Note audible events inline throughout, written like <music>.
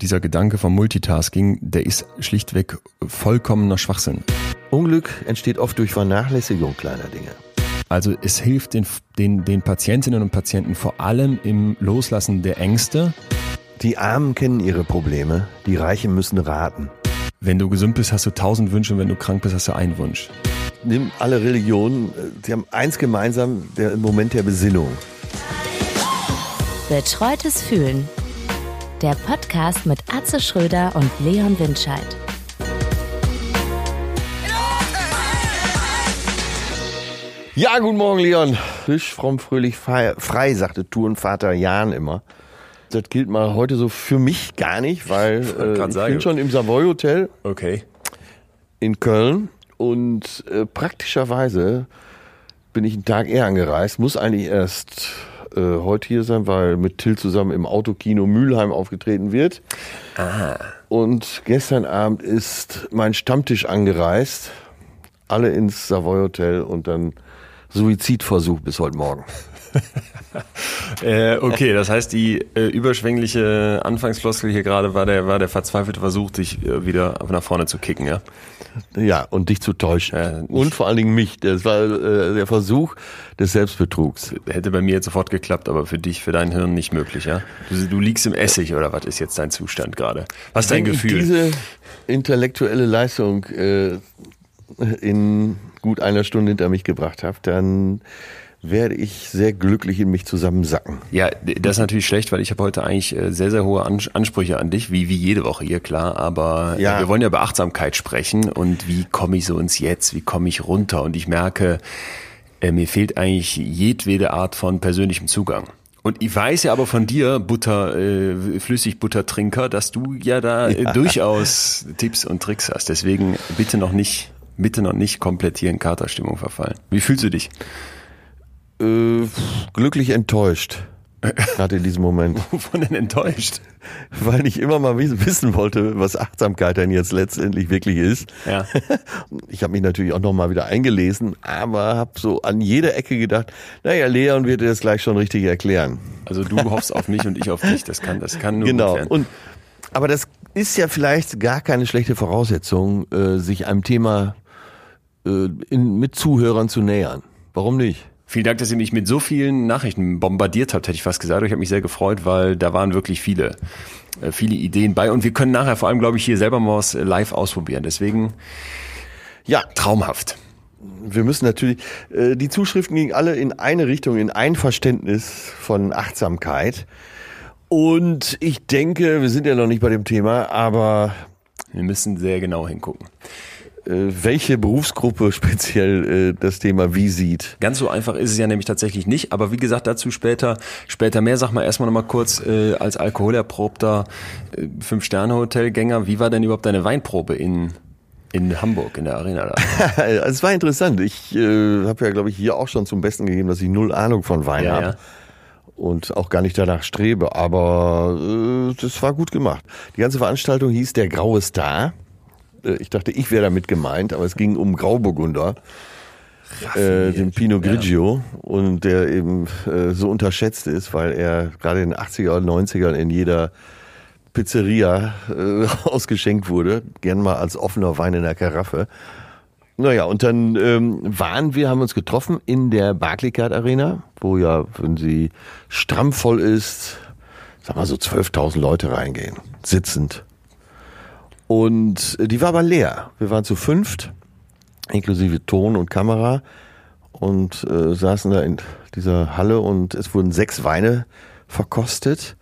Dieser Gedanke vom Multitasking, der ist schlichtweg vollkommener Schwachsinn. Unglück entsteht oft durch Vernachlässigung kleiner Dinge. Also es hilft den, den, den Patientinnen und Patienten vor allem im Loslassen der Ängste. Die Armen kennen ihre Probleme, die Reichen müssen raten. Wenn du gesund bist, hast du tausend Wünsche und wenn du krank bist, hast du einen Wunsch. Nimm alle Religionen, sie haben eins gemeinsam, der Moment der Besinnung. Betreutes Fühlen. Der Podcast mit Atze Schröder und Leon Windscheid. Ja, guten Morgen, Leon. Frisch, fromm, fröhlich, frei, frei sagte Tourenvater Jan immer. Das gilt mal heute so für mich gar nicht, weil <laughs> äh, ich bin schon im Savoy Hotel Okay. in Köln und äh, praktischerweise bin ich einen Tag eher angereist, muss eigentlich erst äh, heute hier sein, weil mit Till zusammen im Autokino Mülheim aufgetreten wird. Und gestern Abend ist mein Stammtisch angereist, alle ins Savoy Hotel und dann Suizidversuch bis heute Morgen. <laughs> Äh, okay, das heißt, die äh, überschwängliche Anfangsfloskel hier gerade war der, war der verzweifelte Versuch, dich äh, wieder nach vorne zu kicken, ja? Ja, und dich zu täuschen. Ja, ich- und vor allen Dingen mich. Das war äh, der Versuch des Selbstbetrugs. Hätte bei mir jetzt sofort geklappt, aber für dich, für dein Hirn nicht möglich, ja? Du, du liegst im Essig oder was ist jetzt dein Zustand gerade? Was ist dein Wenn Gefühl? ich diese intellektuelle Leistung äh, in gut einer Stunde hinter mich gebracht habe, dann werde ich sehr glücklich in mich zusammensacken. Ja, das ist natürlich schlecht, weil ich habe heute eigentlich äh, sehr, sehr hohe Ans- Ansprüche an dich, wie, wie jede Woche hier, klar. Aber äh, Ja. wir wollen ja über Achtsamkeit sprechen und wie komme ich so ins Jetzt, wie komme ich runter? Und ich merke, äh, mir fehlt eigentlich jedwede Art von persönlichem Zugang. Und ich weiß ja aber von dir, Butter, äh, Flüssigbuttertrinker, dass du ja da äh, durchaus Tipps und Tricks hast. Deswegen bitte noch nicht, bitte noch nicht komplett hier in Katerstimmung verfallen. Wie fühlst du dich? Äh, glücklich enttäuscht. <laughs> Gerade in diesem Moment. Wovon denn enttäuscht? Weil ich immer mal wiss- wissen wollte, was Achtsamkeit denn jetzt letztendlich wirklich ist. Ja. <laughs> Ich habe mich natürlich auch noch mal wieder eingelesen, aber habe so an jeder Ecke gedacht, naja, Leon wird dir das gleich schon richtig erklären. Also du hoffst auf mich und ich auf dich. Das kann, das kann nur Genau. gut werden. Und aber das ist ja vielleicht gar keine schlechte Voraussetzung, äh, sich einem Thema äh, in, mit Zuhörern zu nähern. Warum nicht? Vielen Dank, dass ihr mich mit so vielen Nachrichten bombardiert habt, hätte ich fast gesagt. Ich habe mich sehr gefreut, weil da waren wirklich viele, äh, viele Ideen bei. Und wir können nachher vor allem, glaube ich, hier selber mal was äh, live ausprobieren. Deswegen Ja, traumhaft. wir müssen natürlich, äh, die Zuschriften gingen alle in eine Richtung, in ein Verständnis von Achtsamkeit. Und ich denke, wir sind ja noch nicht bei dem Thema, aber Wir müssen sehr genau hingucken. Äh, welche Berufsgruppe <laughs> speziell äh, das Thema wie sieht. Ganz so einfach ist es ja nämlich tatsächlich nicht. Aber wie gesagt, dazu später, später mehr. Sag mal erstmal nochmal kurz, äh, als alkoholerprobter Fünf-Sterne-Hotelgänger, wie war denn überhaupt deine Weinprobe in, in Hamburg, in der Arena da? <laughs> Es war interessant. Ich äh, habe ja, glaube ich, hier auch schon zum Besten gegeben, dass ich null Ahnung von Wein Ja, habe. ja. und auch gar nicht danach strebe, aber äh, das war gut gemacht. Die ganze Veranstaltung hieß Der graue Star. Äh, ich dachte, ich wäre damit gemeint, aber es ging um Grauburgunder, äh, den Pinot Grigio, und der eben äh, so unterschätzt ist, weil er gerade in den 80er und 90ern in jeder Pizzeria äh, <laughs> ausgeschenkt wurde, gern mal als offener Wein in der Karaffe. Naja, und dann ähm, waren wir, haben uns getroffen in der Barclaycard Arena, wo ja, wenn sie stramm voll ist, sag mal so 12.000 Leute reingehen, sitzend. Und die war aber leer. Wir waren zu fünft, inklusive Ton und Kamera und äh, saßen da in dieser Halle und es wurden sechs Weine verkostet.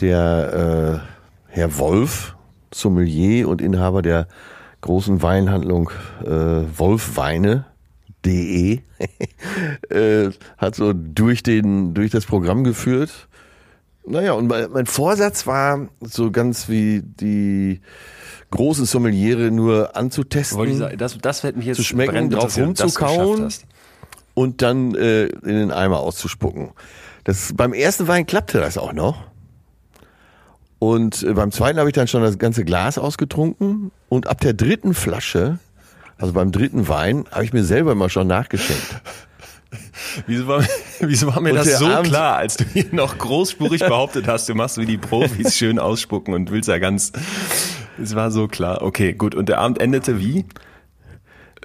Der äh, Herr Wolf, Sommelier und Inhaber der großen Weinhandlung äh, Wolfweine.de <laughs> äh, hat so durch den durch das Programm geführt. Naja, und mein, mein Vorsatz war so ganz wie die großen Sommeliere nur anzutesten Wollte ich sagen, das, das hätte mich jetzt Zu schmecken, drauf rumzukauen. und dann äh, in den Eimer auszuspucken. Das, beim ersten Wein klappte das auch noch. Und äh, beim zweiten habe ich dann schon das ganze Glas ausgetrunken. Und ab der dritten Flasche, also beim dritten Wein, habe ich mir selber immer schon nachgeschenkt. <laughs> Wieso war, Wieso war mir Und das so Abend- klar, als du hier noch großspurig behauptet hast, du machst wie die Profis schön ausspucken und willst ja ganz. Es war so klar. Okay, gut. Und der Abend endete wie?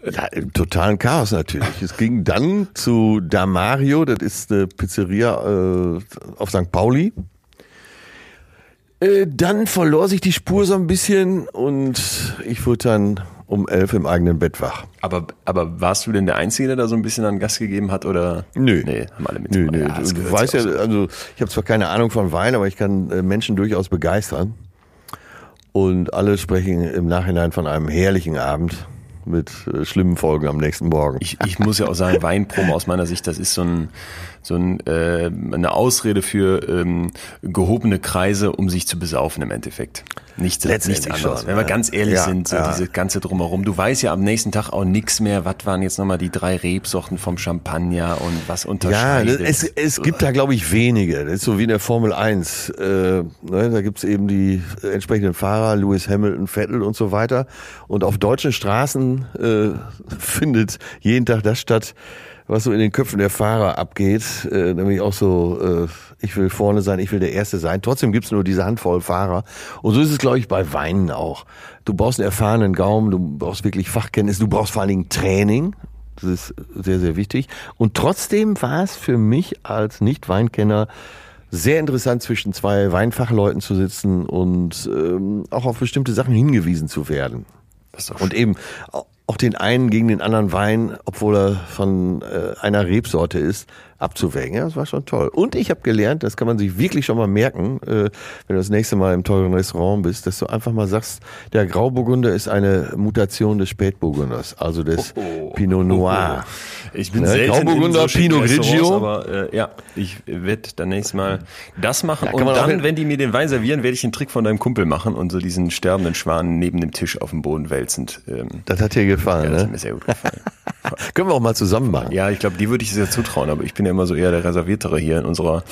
Ja, im totalen Chaos natürlich. Es ging dann zu Damario, das ist eine Pizzeria äh, auf St. Pauli. Äh, dann verlor sich die Spur so ein bisschen und ich wurde dann um elf im eigenen Bett wach. Aber, aber warst du denn der Einzige, der da so ein bisschen an Gas gegeben hat oder? Nö. Nee, haben alle mit. Nö, nö. Ja, du weißt ja, also ich habe zwar keine Ahnung von Wein, aber ich kann äh, Menschen durchaus begeistern. Und alle sprechen im Nachhinein von einem herrlichen Abend mit äh, schlimmen Folgen am nächsten Morgen. Ich, ich muss ja auch sagen, Weinpromo aus meiner Sicht, das ist so ein so ein, äh, eine Ausrede für ähm, gehobene Kreise, um sich zu besaufen im Endeffekt. Nichts, nichts anderes. schon, Wenn wir ja. ganz ehrlich Ja, sind, so ja. diese ganze drumherum. Du weißt ja am nächsten Tag auch nichts mehr, was waren jetzt nochmal die drei Rebsorten vom Champagner und was Ja, unterscheidet. das, es, es gibt da, glaube ich, wenige. Das ist so wie in der Formel 1. Äh, ne, da gibt's eben die entsprechenden Fahrer, Lewis Hamilton, Vettel und so weiter. Und auf deutschen Straßen äh, <laughs> findet jeden Tag das statt, was so in den Köpfen der Fahrer abgeht. Äh, nämlich auch so, äh, ich will vorne sein, ich will der Erste sein. Trotzdem gibt's nur diese Handvoll Fahrer. Und so ist es, glaube ich, bei Weinen auch. Du brauchst einen erfahrenen Gaumen, du brauchst wirklich Fachkenntnis, du brauchst vor allen Dingen Training. Das ist sehr, sehr wichtig. Und trotzdem war es für mich als Nicht-Weinkenner sehr interessant, zwischen zwei Weinfachleuten zu sitzen und ähm, auch auf bestimmte Sachen hingewiesen zu werden. Und eben auch den einen gegen den anderen Wein, obwohl er von äh, einer Rebsorte ist, abzuwägen. Ja, das war schon toll. Und ich habe gelernt, das kann man sich wirklich schon mal merken, äh, wenn du das nächste Mal im teuren Restaurant bist, dass du einfach mal sagst, der Grauburgunder ist eine Mutation des Spätburgunders, also des Pinot Noir. Ich bin Ne, selten Grauburgunder, in so Pinot Grigio. aber äh, ja, ich werde dann nächstes Mal das machen Ja, und dann, wenn die mir den Wein servieren, werde ich den Trick von deinem Kumpel machen und so diesen sterbenden Schwan neben dem Tisch auf dem Boden wälzend. Ähm, Das hat dir gefallen, ja, das hat ne? mir sehr gut gefallen. <laughs> Können wir auch mal zusammen machen. Ja, ich glaube, die würde ich sehr zutrauen, aber ich bin ja immer so eher der Reserviertere hier in unserer,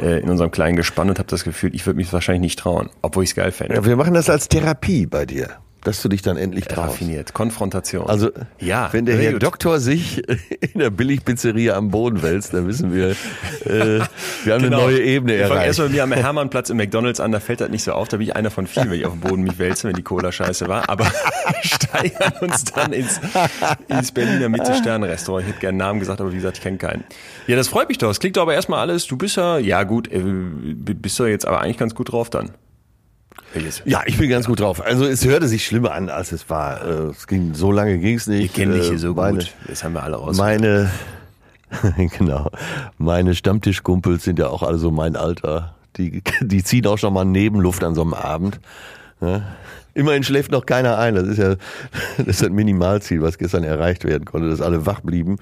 äh, in unserem kleinen Gespann und habe das Gefühl, ich würde mich wahrscheinlich nicht trauen, obwohl ich es geil fände. Ja, wir machen das als Therapie bei dir, dass du dich dann endlich traust. Raffiniert. Konfrontation. Also, ja, wenn der Herr gut. Doktor sich <laughs> in der Billigpizzeria am Boden wälzt, dann wissen wir, äh, wir haben eine neue Ebene Genau. Ich fange erreicht. erstmal mit mir am Hermannplatz im McDonalds an, da fällt das nicht so auf, da bin ich einer von vielen, wenn ich auf dem Boden mich wälze, wenn die Cola scheiße war, aber <laughs> steigern uns dann ins, ins Berliner Mitte-Sterne-Restaurant. Ich hätte gerne einen Namen gesagt, aber wie gesagt, ich kenne keinen. Ja, das freut mich doch. Es klingt doch aber erstmal alles, du bist ja, ja gut, äh, bist du jetzt aber eigentlich ganz gut drauf dann. Ja, ich bin ganz gut drauf. Also es hörte sich schlimmer an, als es war. Äh, Es ging so lange ging es nicht. Ich kenne dich hier so meine, gut. Das haben wir alle raus. Meine, <laughs> genau, meine Stammtischkumpels sind ja auch alle so mein Alter. Die, die ziehen auch schon mal Nebenluft an so einem Abend. Ja. Immerhin schläft noch keiner ein. Das ist ja <laughs> das, ist das Minimalziel, was gestern erreicht werden konnte, dass alle wach blieben.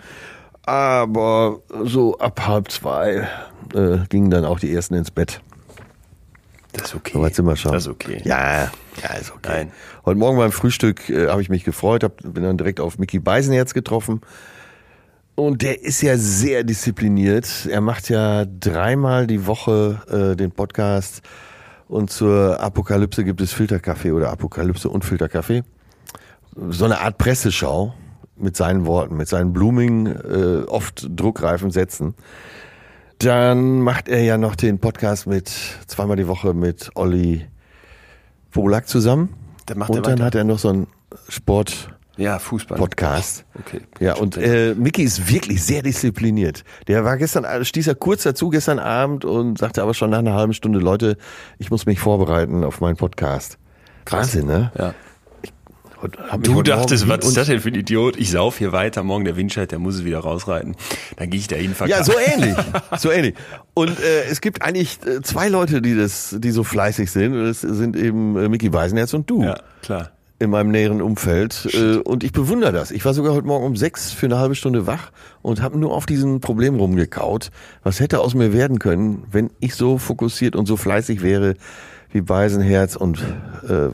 Aber so ab halb zwei äh, gingen dann auch die ersten ins Bett. Das ist okay. So weit sind wir schon. Das ist okay. Ja, ja, ist okay. Nein. Heute Morgen beim Frühstück äh, habe ich mich gefreut, hab, bin dann direkt auf Mickey Beisenherz getroffen. Und der ist ja sehr diszipliniert. Er macht ja dreimal die Woche äh, den Podcast. Und zur Apokalypse gibt es Filterkaffee oder Apokalypse und Filterkaffee. So eine Art Presseschau mit seinen Worten, mit seinen blumigen, äh, oft druckreifen Sätzen. Dann macht er ja noch den Podcast mit zweimal die Woche mit Olli Polak zusammen. Dann macht er und dann weiter. hat er noch so einen Sport Ja, Fußball. Podcast. Okay. Ja, und äh, Mickey ist wirklich sehr diszipliniert. Der war gestern, äh, stieß er kurz dazu gestern Abend und sagte aber schon nach einer halben Stunde, Leute, ich muss mich vorbereiten auf meinen Podcast. Wahnsinn, ne? Ja. Und Du dachtest, was ist das denn für ein Idiot? Ich sauf hier weiter, morgen der Windscheid, der muss es wieder rausreiten. Dann gehe ich dahin, Ja, verkaufe. so ähnlich, <laughs> so ähnlich. Und äh, es gibt eigentlich äh, zwei Leute, die das, die so fleißig sind. Und Das sind eben äh, Mickey Weisenherz und du Ja, klar. in meinem näheren Umfeld. Äh, und ich bewundere das. Ich war sogar heute Morgen um sechs für eine halbe Stunde wach und habe nur auf diesen Problem rumgekaut. Was hätte aus mir werden können, wenn ich so fokussiert und so fleißig wäre wie Beisenherz und äh,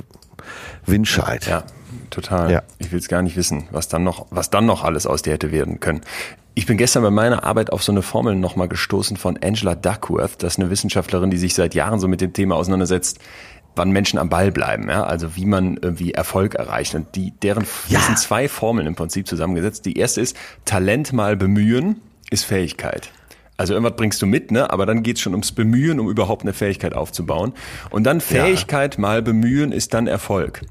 Windscheid. Ja, total. Ja. Ich will es gar nicht wissen, was dann noch, was dann noch alles aus dir hätte werden können. Ich bin gestern bei meiner Arbeit auf so eine Formel nochmal gestoßen von Angela Duckworth. Das ist eine Wissenschaftlerin, die sich seit Jahren so mit dem Thema auseinandersetzt, wann Menschen am Ball bleiben, ja, also wie man irgendwie Erfolg erreicht. Und die, deren, Ja. das sind zwei Formeln im Prinzip zusammengesetzt. Die erste ist, Talent mal bemühen ist Fähigkeit. Also irgendwas bringst du mit, ne? Aber dann geht's schon ums Bemühen, um überhaupt eine Fähigkeit aufzubauen. Und dann Fähigkeit ja. mal bemühen ist dann Erfolg.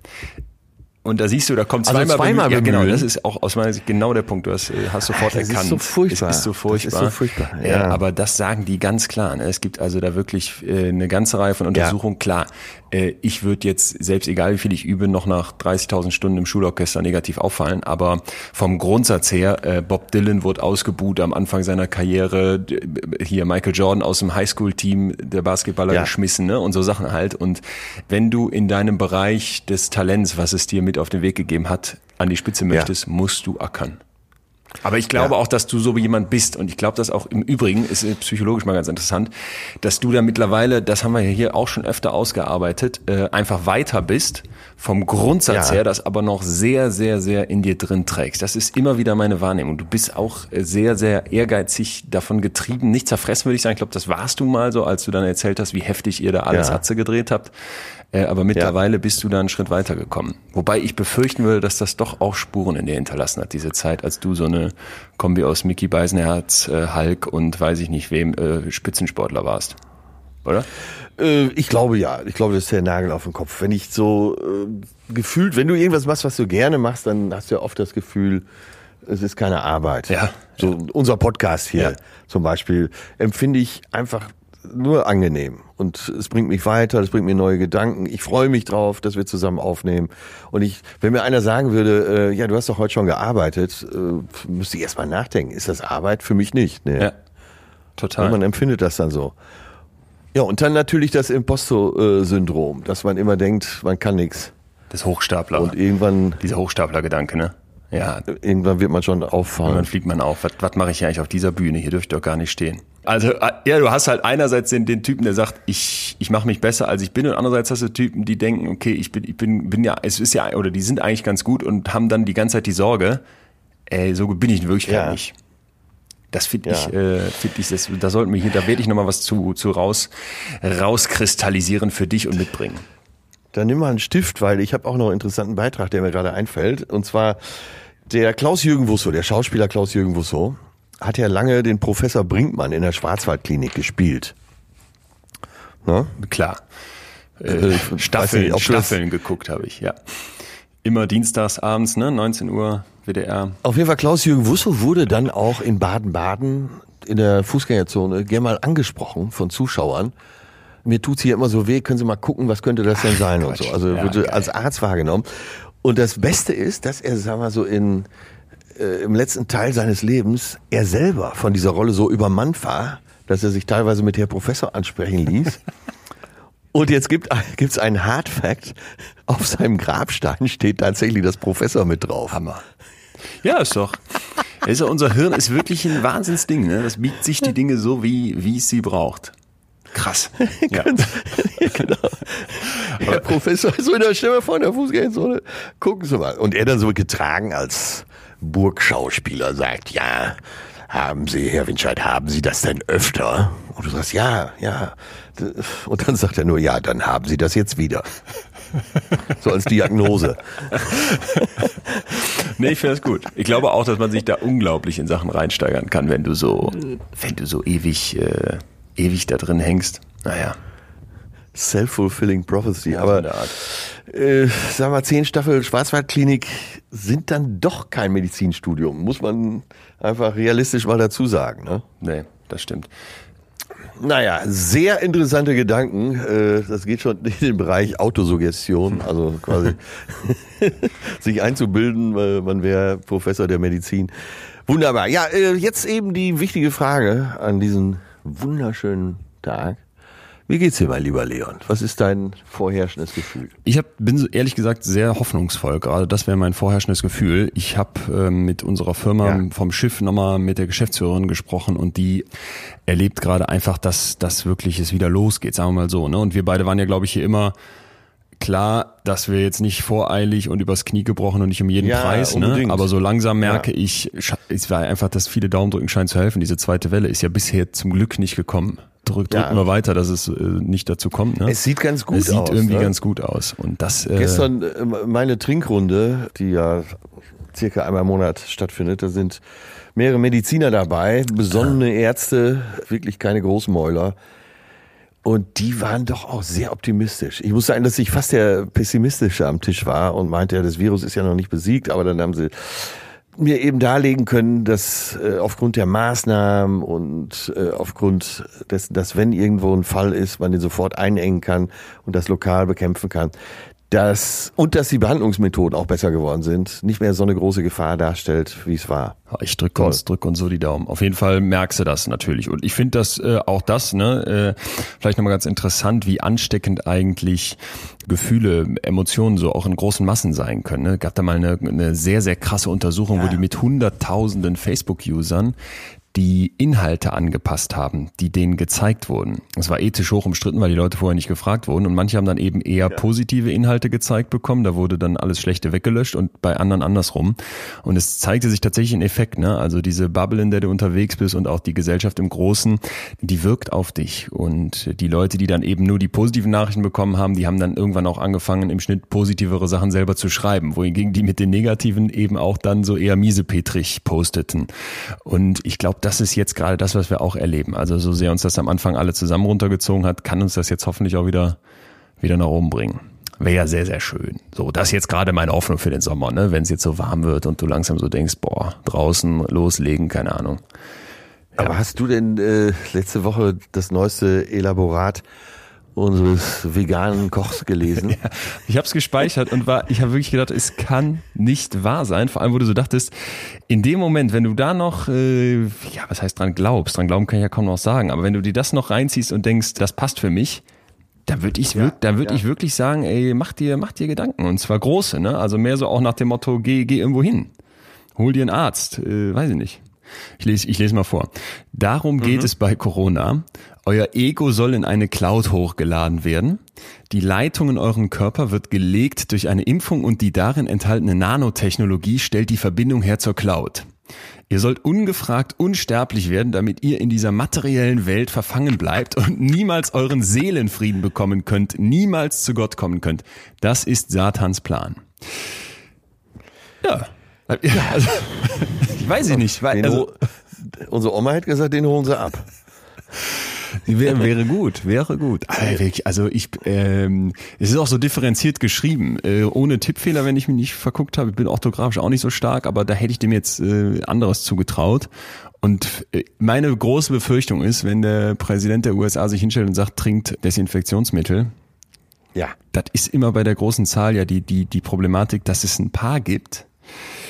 Und da siehst du, da kommt also zweimal, zweimal bemühen. Ja, genau, das ist auch aus meiner Sicht genau der Punkt. Du hast, äh, hast sofort das erkannt. Ist so furchtbar. Es ist so furchtbar. Das ist so furchtbar. Ja. ja aber das sagen die ganz klar. Ne? Es gibt also da wirklich äh, eine ganze Reihe von Untersuchungen. Ja. Klar, äh, ich würde jetzt, selbst egal wie viel ich übe, noch nach 30.000 Stunden im Schulorchester negativ auffallen. Aber vom Grundsatz her, Bob Dylan wurde ausgebuht am Anfang seiner Karriere. Hier Michael Jordan aus dem Highschool-Team der Basketballer ja. geschmissen ne? und so Sachen halt. Und wenn du in deinem Bereich des Talents, was es dir mit auf den Weg gegeben hat, an die Spitze möchtest, ja. musst du ackern. Aber ich glaube ja. auch, dass du so wie jemand bist. Und ich glaube, dass auch im Übrigen, ist psychologisch mal ganz interessant, dass du da mittlerweile, das haben wir ja hier auch schon öfter ausgearbeitet, äh, einfach weiter bist vom Grundsatz ja. her, das aber noch sehr, sehr, sehr in dir drin trägst. Das ist immer wieder meine Wahrnehmung. Du bist auch äh, sehr, sehr ehrgeizig davon getrieben, nicht zerfressen, würde ich sagen. Ich glaube, das warst du mal so, als du dann erzählt hast, wie heftig ihr da alles ja. Atze gedreht habt. Äh, aber mittlerweile ja. bist du da einen Schritt weiter gekommen. Wobei ich befürchten würde, dass das doch auch Spuren in dir hinterlassen hat, diese Zeit, als du so eine Kombi aus Mickey Beisenherz, äh, Hulk und weiß ich nicht wem äh, Spitzensportler warst. Oder? Äh, ich glaube ja. Ich glaube, das ist der Nagel auf den Kopf. Wenn ich so äh, gefühlt, wenn du irgendwas machst, was du gerne machst, dann hast du ja oft das Gefühl, es ist keine Arbeit. Ja. So ja. unser Podcast hier ja. zum Beispiel empfinde ich einfach nur angenehm und es bringt mich weiter, es bringt mir neue Gedanken. Ich freue mich drauf, dass wir zusammen aufnehmen. Und ich, wenn mir einer sagen würde, äh, ja, du hast doch heute schon gearbeitet, äh, müsste ich erstmal nachdenken. Ist das Arbeit? Für mich nicht. Nee. Ja, total. Und man empfindet das dann so. Ja, und dann natürlich das Imposto-Syndrom, dass man immer denkt, man kann nichts. Das Hochstapler. Und irgendwann. Dieser Hochstapler-Gedanke, ne? Ja. Irgendwann wird man schon auffallen. Und dann fliegt man auf. Was, was mache ich eigentlich auf dieser Bühne? Hier dürfte ich doch gar nicht stehen. Also, äh, ja, du hast halt einerseits den, den Typen, der sagt, ich, ich mache mich besser, als ich bin. Und andererseits hast du Typen, die denken, okay, ich bin, ich bin, bin ja, es ist ja, oder die sind eigentlich ganz gut und haben dann die ganze Zeit die Sorge, ey, so bin ich in Wirklichkeit ja. nicht. Das finde ja. ich, äh, finde ich, das, da sollten wir hier, da werde ich nochmal was zu, zu raus, rauskristallisieren für dich und mitbringen. Dann nimm mal einen Stift, weil ich habe auch noch einen interessanten Beitrag, der mir gerade einfällt. Und zwar der Klaus-Jürgen Wusso, der Schauspieler Klaus-Jürgen Wusso, hat ja lange den Professor Brinkmann in der Schwarzwaldklinik gespielt. Ne? Klar. Äh, äh Staffeln, nicht, Staffeln geguckt habe ich, ja. Immer dienstags abends, ne, 19 Uhr, WDR. Auf jeden Fall, Klaus-Jürgen Wusso wurde dann auch in Baden-Baden in der Fußgängerzone gerne mal angesprochen von Zuschauern mir tut's hier immer so weh, können Sie mal gucken, was könnte das denn sein Ach, und so. Also ja, wurde geil. als Arzt wahrgenommen. Und das Beste ist, dass er, sagen wir so, in, äh, im letzten Teil seines Lebens er selber von dieser Rolle so übermannt war, dass er sich teilweise mit Herr Professor ansprechen ließ. <laughs> Und jetzt gibt es einen Hard Fact. Auf seinem Grabstein steht tatsächlich das Professor mit drauf. Hammer. Ja, ist doch. Ist ja, unser Hirn ist wirklich ein Wahnsinnsding. Ne? Das biegt sich die Dinge so, wie, wie es sie braucht. Krass. <laughs> <laughs> Ja. genau. Herr Professor, so in der Stimme von der Fußgängerzone. Gucken Sie mal. Und er dann so getragen als Burgschauspieler sagt, ja, haben Sie, Herr Winscheid, haben Sie das denn öfter? Und du sagst, ja, ja. Und dann sagt er nur, ja, dann haben Sie das jetzt wieder. <laughs> So als Diagnose. <laughs> nee, ich finde das gut. Ich glaube auch, dass man sich da unglaublich in Sachen reinsteigern kann, wenn du so, wenn du so ewig äh, ewig da drin hängst. Naja. Self-fulfilling prophecy. Ja, Aber äh, sag mal, zehn Staffel Schwarzwaldklinik sind dann doch kein Medizinstudium. Muss man einfach realistisch mal dazu sagen. Ne? Nee, das stimmt. Naja, sehr interessante Gedanken. Äh, das geht schon in den Bereich Autosuggestion, also quasi <laughs> sich einzubilden, man wäre Professor der Medizin. Wunderbar. Ja, äh, jetzt eben die wichtige Frage an diesen wunderschönen Tag. Wie geht's dir, mein lieber Leon? Was ist dein vorherrschendes Gefühl? Ich hab, bin ehrlich gesagt sehr hoffnungsvoll. Gerade das wäre mein vorherrschendes Gefühl. Ich habe äh, mit unserer Firma ja. vom Schiff nochmal mit der Geschäftsführerin gesprochen und die erlebt gerade einfach, dass das wirklich es wieder losgeht, sagen wir mal so. Ne? Und wir beide waren ja, glaube ich, hier immer klar, dass wir jetzt nicht voreilig und übers Knie gebrochen und nicht um jeden ja, Preis, ne? aber so langsam merke ja. ich, es war einfach, dass viele Daumendrücken scheinen zu helfen. Diese zweite Welle ist ja bisher zum Glück nicht gekommen. Drück, drücken ja. wir weiter, dass es äh, nicht dazu kommt. Ne? Es sieht ganz gut aus. Es sieht irgendwie ne? ganz gut aus. Und das, äh, Gestern äh, meine Trinkrunde, die ja circa einmal im Monat stattfindet. Da sind mehrere Mediziner dabei, besonnene Ärzte, wirklich keine Großmäuler. Und die waren doch auch sehr optimistisch. Ich muss sagen, dass ich fast der Pessimistische am Tisch war und meinte, ja, das Virus ist ja noch nicht besiegt, aber dann haben sie mir eben darlegen können, dass äh, aufgrund der Maßnahmen und äh, aufgrund dessen, dass wenn irgendwo ein Fall ist, man den sofort einengen kann und das lokal bekämpfen kann, dass und dass die Behandlungsmethoden auch besser geworden sind, nicht mehr so eine große Gefahr darstellt, wie es war. Ich drücke uns, drück uns so die Daumen. Auf jeden Fall merkst du das natürlich. Und ich finde das äh, auch das, ne, äh, vielleicht nochmal ganz interessant, wie ansteckend eigentlich Gefühle, Emotionen so auch in großen Massen sein können. Ne? Gab da mal eine, eine sehr, sehr krasse Untersuchung, ja. wo die mit hunderttausenden Facebook-Usern die Inhalte angepasst haben, die denen gezeigt wurden. Es war ethisch hoch umstritten, weil die Leute vorher nicht gefragt wurden und manche haben dann eben eher ja. positive Inhalte gezeigt bekommen, da wurde dann alles Schlechte weggelöscht und bei anderen andersrum. Und es zeigte sich tatsächlich ein Effekt, ne? Also diese Bubble, in der du unterwegs bist und auch die Gesellschaft im Großen, die wirkt auf dich. Und die Leute, die dann eben nur die positiven Nachrichten bekommen haben, die haben dann irgendwann auch angefangen, im Schnitt positivere Sachen selber zu schreiben, wohingegen die mit den negativen eben auch dann so eher miesepetrig posteten. Und ich glaube, das ist jetzt gerade das, was wir auch erleben. Also so sehr uns das am Anfang alle zusammen runtergezogen hat, kann uns das jetzt hoffentlich auch wieder, wieder nach oben bringen. Wäre ja sehr, sehr schön. So, das ist jetzt gerade meine Hoffnung für den Sommer, ne? Wenn es jetzt so warm wird und du langsam so denkst, boah, draußen loslegen, keine Ahnung. Ja. Aber hast du denn äh, letzte Woche das neueste Elaborat unseres veganen Kochs gelesen. <laughs> Ja, ich habe es gespeichert und war, ich habe wirklich gedacht, es kann nicht wahr sein. Vor allem, wo du so dachtest, in dem Moment, wenn du da noch, äh, ja, was heißt dran glaubst, dran glauben kann ich ja kaum noch sagen, aber wenn du dir das noch reinziehst und denkst, das passt für mich, da würde ich, ja, da würd ja. ich wirklich sagen, ey, mach dir, mach dir Gedanken und zwar große, ne? Also mehr so auch nach dem Motto, geh, geh irgendwo hin, hol dir einen Arzt, äh, weiß ich nicht. Ich lese, ich lese mal vor. Darum geht mhm. es bei Corona. Euer Ego soll in eine Cloud hochgeladen werden. Die Leitung in euren Körper wird gelegt durch eine Impfung und die darin enthaltene Nanotechnologie stellt die Verbindung her zur Cloud. Ihr sollt ungefragt unsterblich werden, damit ihr in dieser materiellen Welt verfangen bleibt und niemals euren Seelenfrieden bekommen könnt, niemals zu Gott kommen könnt. Das ist Satans Plan. Ja. Also, ich <laughs> weiß ich nicht. Weil, also, unsere Oma hätte gesagt, den holen sie ab. <laughs> Wäre, wäre gut, wäre gut. Also ich, ähm, es ist auch so differenziert geschrieben, äh, ohne Tippfehler, wenn ich mich nicht verguckt habe. Ich bin orthografisch auch nicht so stark, aber da hätte ich dem jetzt äh, anderes zugetraut. Und äh, meine große Befürchtung ist, wenn der Präsident der USA sich hinstellt und sagt, trinkt Desinfektionsmittel. Ja. Das ist immer bei der großen Zahl ja die, die, die Problematik, dass es ein paar gibt,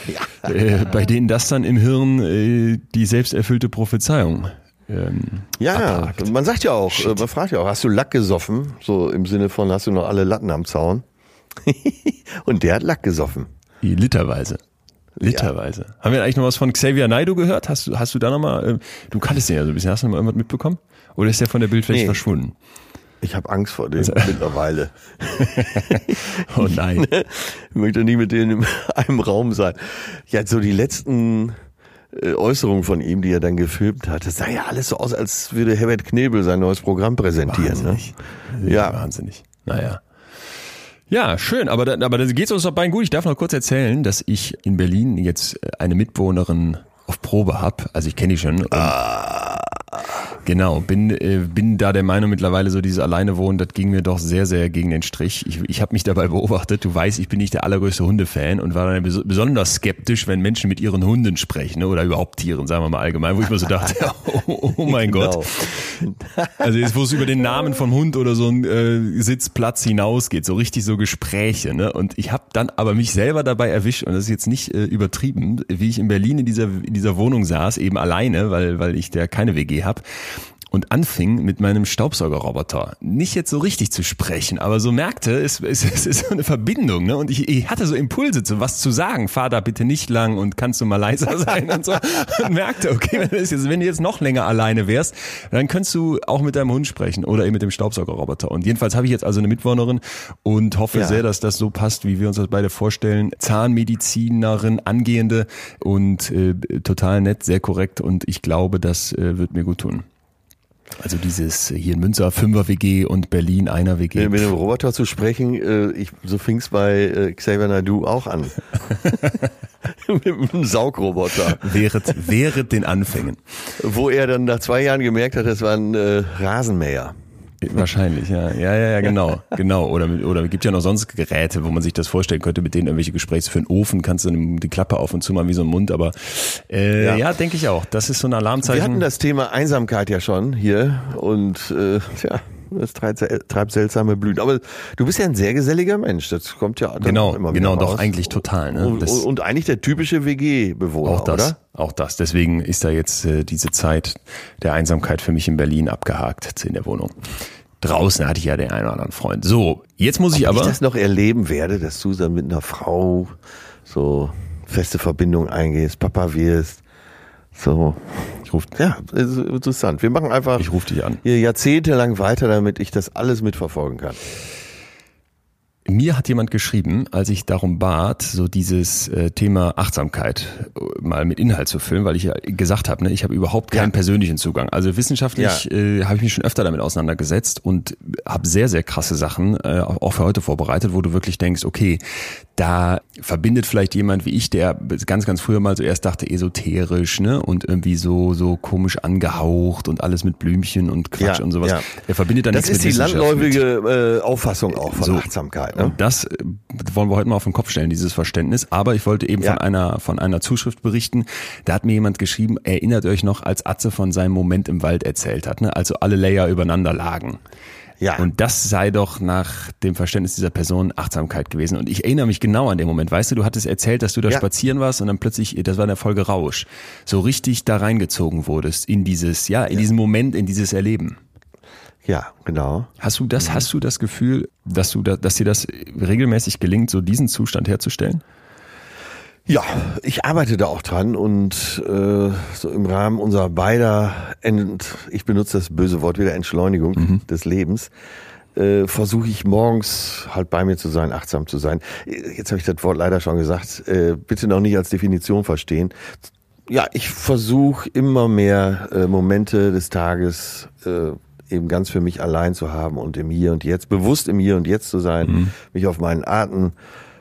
ja. äh, bei denen das dann im Hirn äh, die selbsterfüllte Prophezeiung ähm, ja, abhakt. man sagt ja auch, Shit. Man fragt ja auch, hast du Lack gesoffen? So im Sinne von, hast du noch alle Latten am Zaun? <laughs> Und der hat Lack gesoffen. Literweise. Literweise. Ja. Haben wir eigentlich noch was von Xavier Naidoo gehört? Hast du, hast du da nochmal, äh, du kanntest den ja so ein bisschen, hast du noch mal irgendwas mitbekommen? Oder ist der von der Bildfläche nee. verschwunden? Ich habe Angst vor dem also, <laughs> mittlerweile. <laughs> oh nein. Ich möchte nie mit denen in einem Raum sein. Ja, so die letzten äh, Äußerungen von ihm, die er dann gefilmt hat, das sah ja alles so aus, als würde Herbert Knebel sein neues Programm präsentieren. Ne? Wahnsinnig. Ne? Ja. Wahnsinnig. Naja. Ja, schön, aber da, aber da geht's uns doch beiden gut. Ich darf noch kurz erzählen, dass ich in Berlin jetzt eine Mitbewohnerin auf Probe hab. Also ich kenne die schon. Ah. Genau, bin, äh, bin da der Meinung mittlerweile so dieses alleine wohnen, das ging mir doch sehr, sehr gegen den Strich. Ich, ich habe mich dabei beobachtet, du weißt, ich bin nicht der allergrößte Hundefan und war dann bes besonders skeptisch, wenn Menschen mit ihren Hunden sprechen ne, oder überhaupt Tieren, sagen wir mal allgemein, wo ich mir so dachte, <laughs> oh, oh mein genau. Gott. Also jetzt, wo es über den Namen vom Hund oder so ein äh, Sitzplatz hinausgeht, so richtig so Gespräche. Ne? Und ich habe dann aber mich selber dabei erwischt und das ist jetzt nicht äh, übertrieben, wie ich in Berlin in dieser, in dieser Wohnung saß, eben alleine, weil, weil ich der keine WG habe und anfing mit meinem Staubsaugerroboter nicht jetzt so richtig zu sprechen, aber so merkte, es, es, es ist so eine Verbindung, ne? Und ich, ich hatte so Impulse zu was zu sagen. Fahr da bitte nicht lang und kannst du mal leiser <laughs> sein und so. Und merkte, okay, wenn du jetzt, wenn du jetzt noch länger alleine wärst, dann könntest du auch mit deinem Hund sprechen oder eben mit dem Staubsaugerroboter. Und jedenfalls habe ich jetzt also eine Mitwohnerin und hoffe ja. sehr, dass das so passt, wie wir uns das beide vorstellen. Zahnmedizinerin, angehende und äh, total nett, sehr korrekt und ich glaube, das äh, wird mir gut tun. Also dieses hier in Münster Fünfer WG und Berlin einer WG. Mit dem Roboter zu sprechen, äh, ich, so fing es bei äh, Xavier Naidu auch an. <laughs> Mit einem Saugroboter. Während, während den Anfängen. Wo er dann nach zwei Jahren gemerkt hat, das war ein äh, Rasenmäher. Wahrscheinlich, ja. Ja, ja, ja, genau. genau. Oder, oder gibt ja noch sonst Geräte, wo man sich das vorstellen könnte, mit denen irgendwelche Gespräche für einen Ofen kannst du die Klappe auf und zu machen wie so ein Mund, aber äh, ja, ja denke ich auch. Das ist so ein Alarmzeichen. Wir hatten das Thema Einsamkeit ja schon hier und äh, ja, das treibt, treibt seltsame Blüten. Aber du bist ja ein sehr geselliger Mensch. Das kommt ja genau, auch immer genau, doch raus. eigentlich total. Ne? Und, und eigentlich der typische WG-Bewohner, Auch das, oder? auch das. Deswegen ist da jetzt äh, diese Zeit der Einsamkeit für mich in Berlin abgehakt in der Wohnung. Draußen hatte ich ja den einen oder anderen Freund. So, jetzt muss ich Ob aber. ich das noch erleben werde, dass du dann mit einer Frau so feste Verbindung eingehst, Papa wirst. So, Ich ruf, ja, ist interessant. Wir machen einfach ich ruf dich an. hier jahrzehntelang weiter, damit ich das alles mitverfolgen kann. Mir hat jemand geschrieben, als ich darum bat, so dieses äh, Thema Achtsamkeit äh, mal mit Inhalt zu füllen, weil ich ja gesagt habe, ne, ich habe überhaupt keinen Ja. persönlichen Zugang. Also wissenschaftlich äh, habe ich mich schon öfter damit auseinandergesetzt und habe sehr, sehr krasse Sachen äh, auch für heute vorbereitet, wo du wirklich denkst, okay, da verbindet vielleicht jemand wie ich, der ganz, ganz früher mal so erst dachte, esoterisch, ne, und irgendwie so so komisch angehaucht und alles mit Blümchen und Quatsch Ja, und sowas. ja. Er verbindet dann Das nichts ist die mit Wissenschaft mit. landläufige äh, Auffassung auch von So. Achtsamkeit. Ne? Und das äh, wollen wir heute mal auf den Kopf stellen, dieses Verständnis. Aber ich wollte eben Ja. von einer, von einer Zuschrift berichten. Da hat mir jemand geschrieben, erinnert euch noch, als Atze von seinem Moment im Wald erzählt hat, ne? also alle Layer übereinander lagen. Ja. Und das sei doch nach dem Verständnis dieser Person Achtsamkeit gewesen. Und ich erinnere mich genau an den Moment. Weißt du, du hattest erzählt, dass du da Ja. spazieren warst und dann plötzlich, das war in der Folge Rausch, so richtig da reingezogen wurdest in dieses, ja, in diesen Moment, in dieses Erleben. Ja, genau. Hast du das, hast du das Gefühl, dass du da, dass dir das regelmäßig gelingt, so diesen Zustand herzustellen? Ja, ich arbeite da auch dran und äh, so im Rahmen unserer beider, Ent, ich benutze das böse Wort wieder, Entschleunigung des Lebens, äh, versuche ich morgens halt bei mir zu sein, achtsam zu sein. Jetzt habe ich das Wort leider schon gesagt, äh, bitte noch nicht als Definition verstehen. Ja, ich versuche immer mehr äh, Momente des Tages äh, eben ganz für mich allein zu haben und im Hier und Jetzt, bewusst im Hier und Jetzt zu sein, mich auf meinen Atem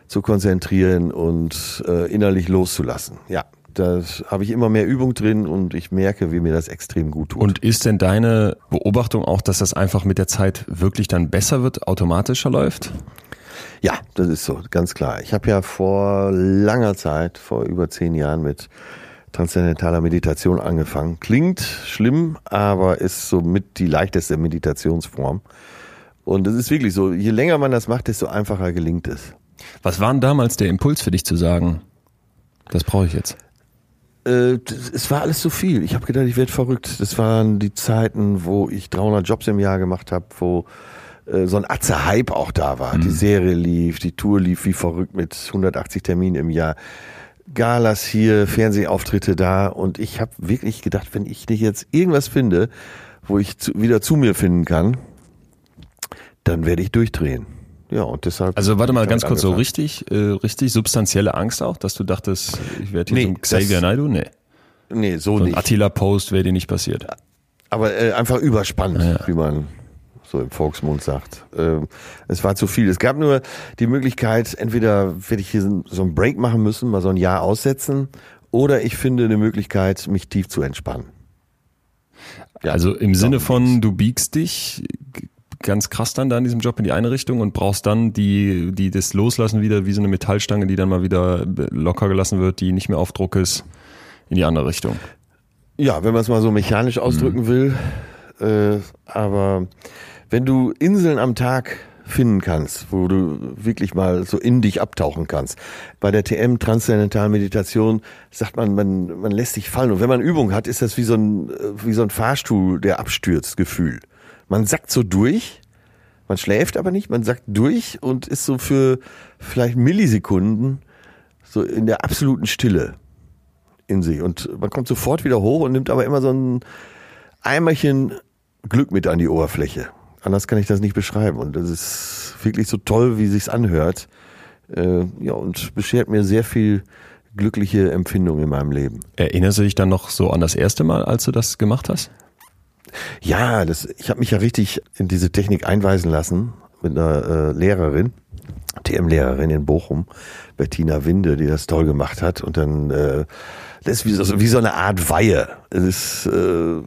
zu konzentrieren und äh, innerlich loszulassen. Ja, da habe ich immer mehr Übung drin und ich merke, wie mir das extrem gut tut. Und ist denn deine Beobachtung auch, dass das einfach mit der Zeit wirklich dann besser wird, automatischer läuft? Ja, das ist so, ganz klar. Ich habe ja vor langer Zeit, vor über zehn Jahren mit transzendentaler Meditation angefangen. Klingt schlimm, aber ist somit die leichteste Meditationsform. Und es ist wirklich so, je länger man das macht, desto einfacher gelingt es. Was war denn damals der Impuls für dich zu sagen, das brauche ich jetzt? Äh, das- es war alles zu viel. Ich habe gedacht, ich werde verrückt. Das waren die Zeiten, wo ich 300 Jobs im Jahr gemacht habe, wo äh, so ein Atze-Hype auch da war. Die Serie lief, die Tour lief wie verrückt mit 180 Terminen im Jahr. Galas hier, Fernsehauftritte da und ich habe wirklich gedacht, wenn ich nicht jetzt irgendwas finde, wo ich zu, wieder zu mir finden kann, dann werde ich durchdrehen. Ja, und deshalb. Also warte mal ganz kurz, so angefangen. richtig, äh, richtig substanzielle Angst auch, dass du dachtest, ich werde hier Nee, so Xavier Naidu? Nee. Nee, so, So ein nicht. Attila-Post wäre dir nicht passiert. Aber äh, einfach überspannt, Ja. wie man so im Volksmund sagt. Ähm, es war zu viel. Es gab nur die Möglichkeit, entweder werde ich hier so einen Break machen müssen, mal so ein Jahr aussetzen, oder ich finde eine Möglichkeit, mich tief zu entspannen. Ja, also im Sinne von, du biegst dich ganz krass dann da in diesem Job in die eine Richtung und brauchst dann die, die das Loslassen wieder, wie so eine Metallstange, die dann mal wieder locker gelassen wird, die nicht mehr auf Druck ist, in die andere Richtung. Ja, wenn man es mal so mechanisch ausdrücken will. Äh, aber wenn du Inseln am Tag finden kannst, wo du wirklich mal so in dich abtauchen kannst. Bei der TM Transzendental Meditation sagt man, man, man lässt sich fallen. Und wenn man Übung hat, ist das wie so ein, wie so ein Fahrstuhl, der abstürzt, Gefühl. Man sackt so durch, man schläft aber nicht, man sackt durch und ist so für vielleicht Millisekunden so in der absoluten Stille in sich. Und man kommt sofort wieder hoch und nimmt aber immer so ein Eimerchen Glück mit an die Oberfläche. Anders kann ich das nicht beschreiben. Und das ist wirklich so toll, wie sich's anhört. Äh, ja, und beschert mir sehr viel glückliche Empfindung in meinem Leben. Erinnerst du dich dann noch so an das erste Mal, als du das gemacht hast? Ja, das, ich habe mich ja richtig in diese Technik einweisen lassen mit einer äh, Lehrerin, TM-Lehrerin in Bochum, Bettina Winde, die das toll gemacht hat. Und dann äh, das ist wie so, wie so eine Art Weihe. Es ist, äh,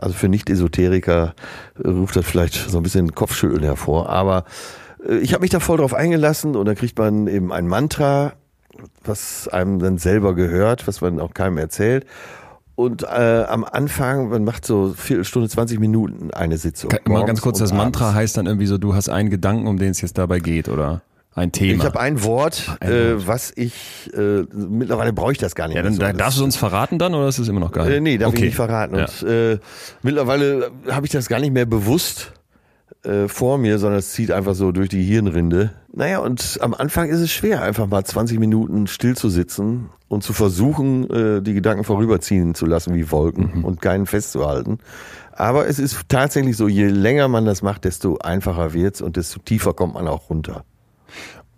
also für Nicht-Esoteriker ruft das vielleicht so ein bisschen Kopfschütteln hervor, aber äh, ich habe mich da voll drauf eingelassen und dann kriegt man eben ein Mantra, was einem dann selber gehört, was man auch keinem erzählt. Und äh, am Anfang, man macht so Viertelstunde, 20 Minuten eine Sitzung. Mal ganz kurz, das und Mantra abends. heißt dann irgendwie so, du hast einen Gedanken, um den es jetzt dabei geht, oder? Ein Thema. Ich habe ein Wort, Ein äh, was ich, äh, mittlerweile brauche ich das gar nicht ja, mehr dann so. darfst du uns verraten dann, oder ist es immer noch geil? Äh, nee, darf ich Okay. nicht verraten. Ja. Und äh, mittlerweile habe ich das gar nicht mehr bewusst äh, vor mir, sondern es zieht einfach so durch die Hirnrinde. Naja, und am Anfang ist es schwer, einfach mal 20 Minuten still zu sitzen und zu versuchen, äh, die Gedanken vorüberziehen zu lassen wie Wolken Mhm. und keinen festzuhalten. Aber es ist tatsächlich so, je länger man das macht, desto einfacher wird's und desto tiefer kommt man auch runter.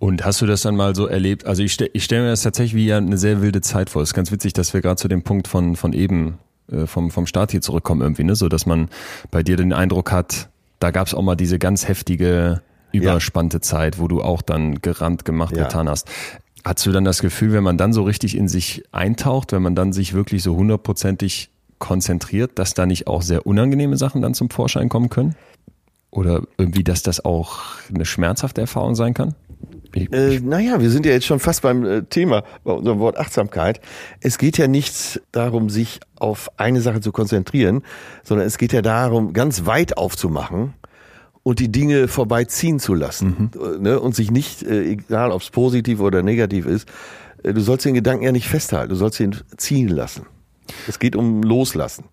Und hast du das dann mal so erlebt? Also ich, ich stelle mir das tatsächlich wie eine sehr wilde Zeit vor. Es ist ganz witzig, dass wir gerade zu dem Punkt von, von eben, äh, vom, vom Start hier zurückkommen irgendwie, ne? So dass man bei dir den Eindruck hat, da gab es auch mal diese ganz heftige, überspannte Zeit, wo du auch dann gerannt, gemacht, Ja. getan hast. Hast du dann das Gefühl, wenn man dann so richtig in sich eintaucht, wenn man dann sich wirklich so hundertprozentig konzentriert, dass da nicht auch sehr unangenehme Sachen dann zum Vorschein kommen können? Oder irgendwie, dass das auch eine schmerzhafte Erfahrung sein kann? Ich, Äh, naja, wir sind ja jetzt schon fast beim äh, Thema, bei unserem Wort Achtsamkeit. Es geht ja nicht darum, sich auf eine Sache zu konzentrieren, sondern es geht ja darum, ganz weit aufzumachen und die Dinge vorbeiziehen zu lassen. Äh, Ne? Und sich nicht, äh, egal ob es positiv oder negativ ist, äh, du sollst den Gedanken ja nicht festhalten, du sollst ihn ziehen lassen. Es geht um Loslassen.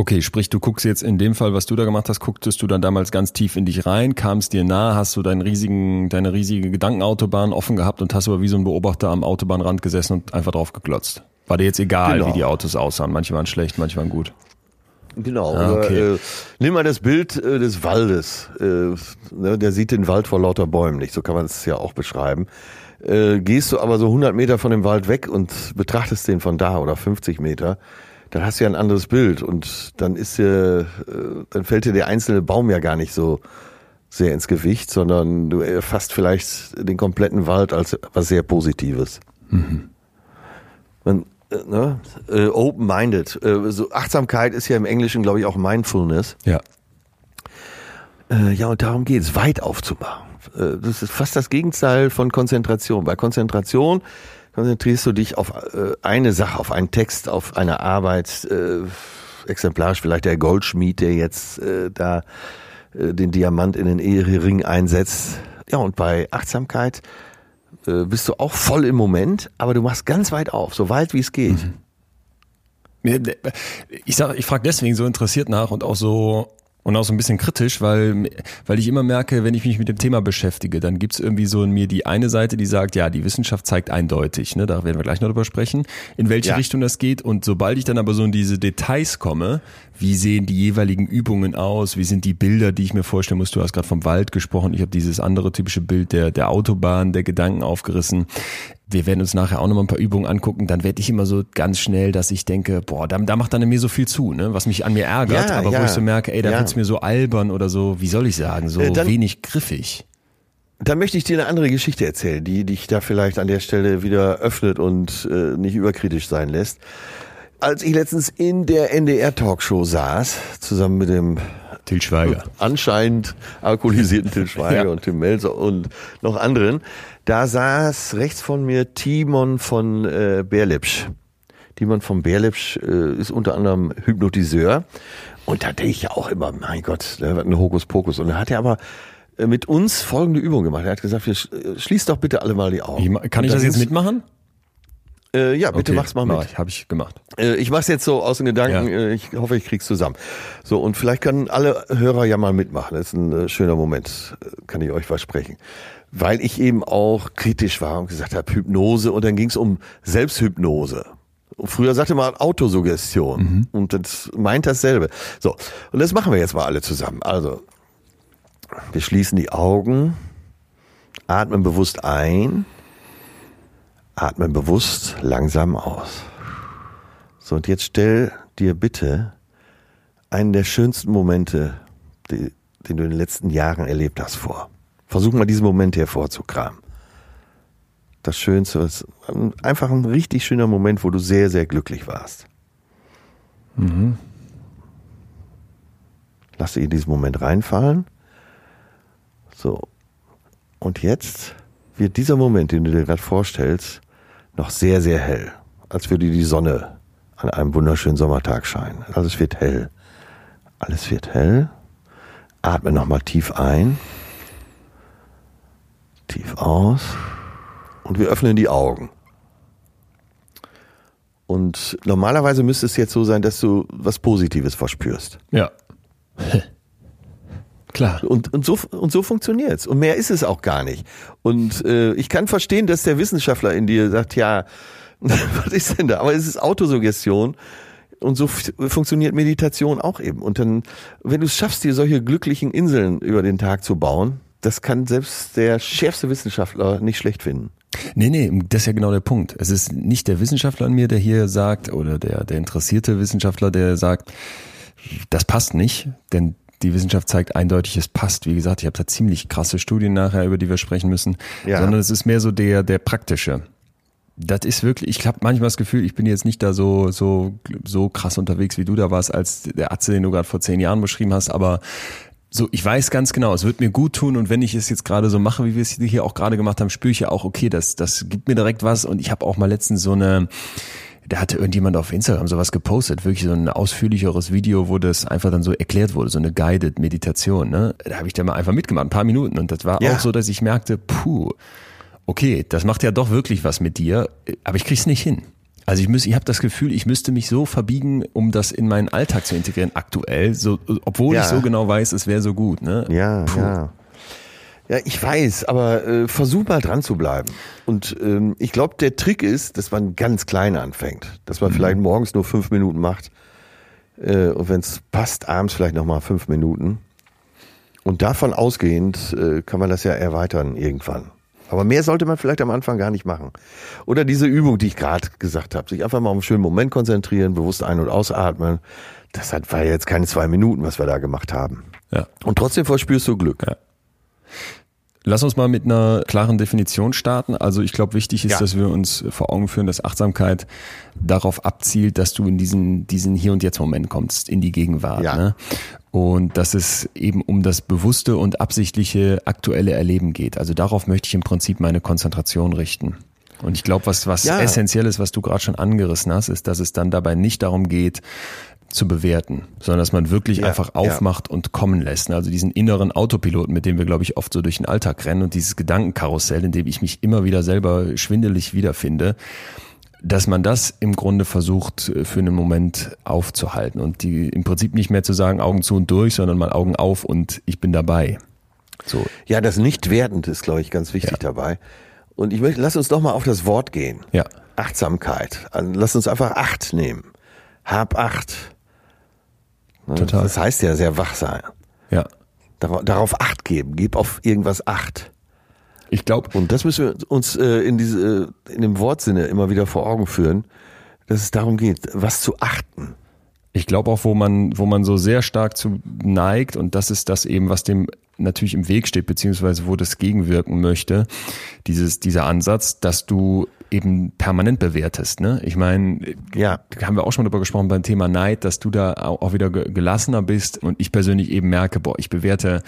Okay, sprich, du guckst jetzt in dem Fall, was du da gemacht hast, gucktest du dann damals ganz tief in dich rein, kamst dir nah, hast du deinen riesigen, deine riesige Gedankenautobahn offen gehabt und hast aber wie so ein Beobachter am Autobahnrand gesessen und einfach drauf geklotzt. War dir jetzt egal, Genau. wie die Autos aussahen. Manche waren schlecht, manche waren gut. Genau. Ah, oder, okay. äh, nimm mal das Bild äh, des Waldes. Äh, ne, der sieht den Wald vor lauter Bäumen nicht. So kann man es ja auch beschreiben. Äh, gehst du aber so 100 Meter von dem Wald weg und betrachtest den von da oder 50 Meter, dann hast du ja ein anderes Bild und dann ist dir, äh, dann fällt dir der einzelne Baum ja gar nicht so sehr ins Gewicht, sondern du erfasst vielleicht den kompletten Wald als was sehr Positives. Man, äh, ne, äh, open-minded. So Achtsamkeit ist ja im Englischen, glaube ich, auch Mindfulness. Ja. Ja, und darum geht's, weit aufzumachen. Das ist fast das Gegenteil von Konzentration. Bei Konzentration konzentrierst du dich auf äh, eine Sache, auf einen Text, auf eine Arbeit. Äh, exemplarisch vielleicht der Goldschmied, der jetzt äh, da den Diamant in den Ehering einsetzt. Ja, und bei Achtsamkeit bist du auch voll im Moment, aber du machst ganz weit auf, so weit wie es geht. Ich sag, ich frage deswegen so interessiert nach und auch so und auch so ein bisschen kritisch, weil, weil ich immer merke, wenn ich mich mit dem Thema beschäftige, dann gibt's irgendwie so in mir die eine Seite, die sagt, ja, die Wissenschaft zeigt eindeutig, ne, da werden wir gleich noch drüber sprechen, in welche Ja. Richtung das geht. Und sobald ich dann aber so in diese Details komme, wie sehen die jeweiligen Übungen aus, wie sind die Bilder, die ich mir vorstellen muss, du hast gerade vom Wald gesprochen, ich habe dieses andere typische Bild der, der Autobahn, der Gedanken aufgerissen. Wir werden uns nachher auch noch mal ein paar Übungen angucken, dann werde ich immer so ganz schnell, dass ich denke, boah, da, da macht dann in mir so viel zu, ne? was mich an mir ärgert, Ja, aber wo ja. ich so merke, ey, da Ja. wird's mir so albern oder so, wie soll ich sagen, so Äh, dann- wenig griffig. Dann möchte ich dir eine andere Geschichte erzählen, die dich da vielleicht an der Stelle wieder öffnet und äh, nicht überkritisch sein lässt. Als ich letztens in der NDR-Talkshow saß, zusammen mit dem Til Schweiger. <laughs> anscheinend alkoholisierten Till Schweiger Ja. und Tim Melzer und noch anderen, da saß rechts von mir Timon von äh, Berlepsch. Timon von Berlepsch äh, ist unter anderem Hypnotiseur. Und da denke ich ja auch immer, mein Gott, der hat einen Hokuspokus. Und da hat er aber äh, mit uns folgende Übung gemacht. Er hat gesagt, wir sch- schließt doch bitte alle mal die Augen. Ma- kann ich das jetzt mitmachen? Äh, ja, bitte Okay, mach's mal mach mit. Ich, habe ich gemacht. Äh, Ich mach's jetzt so aus den Gedanken, Ja. äh, ich hoffe, ich krieg's zusammen. So, und vielleicht können alle Hörer ja mal mitmachen. Das ist ein äh, schöner Moment, äh, kann ich euch versprechen. Weil ich eben auch kritisch war und gesagt habe, Hypnose und dann ging's um Selbsthypnose. Und früher sagte man Autosuggestion und das meint dasselbe. So, und das machen wir jetzt mal alle zusammen. Also, wir schließen die Augen, atmen bewusst ein, atmen bewusst langsam aus. So, und jetzt stell dir bitte einen der schönsten Momente, die, den du in den letzten Jahren erlebt hast, vor. Versuch mal diesen Moment hervorzukramen. Das Schönste ist einfach ein richtig schöner Moment, wo du sehr, sehr glücklich warst. Mhm. Lass dich in diesen Moment reinfallen. So. Und jetzt wird dieser Moment, den du dir gerade vorstellst, noch sehr, sehr hell. Als würde die Sonne an einem wunderschönen Sommertag scheinen. Alles wird hell. Alles wird hell. Atme nochmal tief ein. Tief aus. Und wir öffnen die Augen. Und normalerweise müsste es jetzt so sein, dass du was Positives verspürst. Ja. <laughs> Klar. Und, und so, und so funktioniert's. Und mehr ist es auch gar nicht. Und äh, ich kann verstehen, dass der Wissenschaftler in dir sagt, ja, <laughs> was ist denn da? Aber es ist Autosuggestion. Und so funktioniert Meditation auch eben. Und dann, wenn du es schaffst, dir solche glücklichen Inseln über den Tag zu bauen, das kann selbst der schärfste Wissenschaftler nicht schlecht finden. Nee, nee, das ist ja genau der Punkt. Es ist nicht der Wissenschaftler an mir, der hier sagt, oder der, der interessierte Wissenschaftler, der sagt, das passt nicht, denn die Wissenschaft zeigt eindeutig, es passt. Wie gesagt, ich habe da ziemlich krasse Studien nachher, über die wir sprechen müssen. Ja. Sondern es ist mehr so der, der praktische. Das ist wirklich, ich habe manchmal das Gefühl, ich bin jetzt nicht da so, so, so krass unterwegs, wie du da warst, als der Atze, den du gerade vor zehn Jahren beschrieben hast, aber so, ich weiß ganz genau, es wird mir gut tun und wenn ich es jetzt gerade so mache, wie wir es hier auch gerade gemacht haben, spüre ich ja auch, okay, das, das gibt mir direkt was und ich habe auch mal letztens so eine, da hatte irgendjemand auf Instagram sowas gepostet, wirklich so ein ausführlicheres Video, wo das einfach dann so erklärt wurde, so eine guided Meditation. Ne? Da habe ich da mal einfach mitgemacht, ein paar Minuten. Und das war ja. auch so, dass ich merkte, puh, okay, das macht ja doch wirklich was mit dir, aber ich krieg's nicht hin. Also ich ich habe das Gefühl, ich müsste mich so verbiegen, um das in meinen Alltag zu integrieren, aktuell, so, obwohl ja. ich so genau weiß, es wäre so gut. Ne? Ja, Puh. ja. Ja, ich weiß, aber äh, versuch mal dran zu bleiben. Und ähm, ich glaube, der Trick ist, dass man ganz klein anfängt. Dass man mhm. vielleicht morgens nur fünf Minuten macht. Äh, und wenn es passt, abends vielleicht nochmal fünf Minuten. Und davon ausgehend äh, kann man das ja erweitern irgendwann. Aber mehr sollte man vielleicht am Anfang gar nicht machen. Oder diese Übung, die ich gerade gesagt habe, sich einfach mal auf einen schönen Moment konzentrieren, bewusst ein- und ausatmen. Das hat, war jetzt keine zwei Minuten, was wir da gemacht haben. Ja. Und trotzdem verspürst du Glück. Ja. Lass uns mal mit einer klaren Definition starten. Also ich glaube, wichtig ist, ja. dass wir uns vor Augen führen, dass Achtsamkeit darauf abzielt, dass du in diesen, diesen Hier- und Jetzt-Moment kommst, in die Gegenwart. Ja. Ne? Und dass es eben um das bewusste und absichtliche aktuelle Erleben geht. Also darauf möchte ich im Prinzip meine Konzentration richten. Und ich glaube, was, was ja. essentiell ist, was du gerade schon angerissen hast, ist, dass es dann dabei nicht darum geht, zu bewerten, sondern dass man wirklich ja, einfach aufmacht ja. und kommen lässt. Also diesen inneren Autopiloten, mit dem wir, glaube ich, oft so durch den Alltag rennen und dieses Gedankenkarussell, in dem ich mich immer wieder selber schwindelig wiederfinde, dass man das im Grunde versucht äh, für einen Moment aufzuhalten und die im Prinzip nicht mehr zu sagen Augen zu und durch, sondern mal Augen auf und ich bin dabei. So. Ja, das Nicht-Wertend ist, glaube ich, ganz wichtig ja. dabei. Und ich möchte, lass uns doch mal auf das Wort gehen. Ja. Achtsamkeit. Lass uns einfach Acht nehmen. Hab Acht. Ne? Total. Das heißt ja sehr wach sein. Ja. Darauf Acht geben. Gib auf irgendwas Acht. Ich glaube. Und das müssen wir uns äh, in diese, äh, in dem Wortsinne immer wieder vor Augen führen, dass es darum geht, was zu achten. Ich glaube auch, wo man, wo man so sehr stark zu neigt, und das ist das eben, was dem natürlich im Weg steht, beziehungsweise wo das gegenwirken möchte, dieses, dieser Ansatz, dass du eben permanent bewertest. Ne? Ich meine, ja, haben wir auch schon darüber gesprochen beim Thema Neid, dass du da auch wieder gelassener bist und ich persönlich eben merke, boah, ich bewerte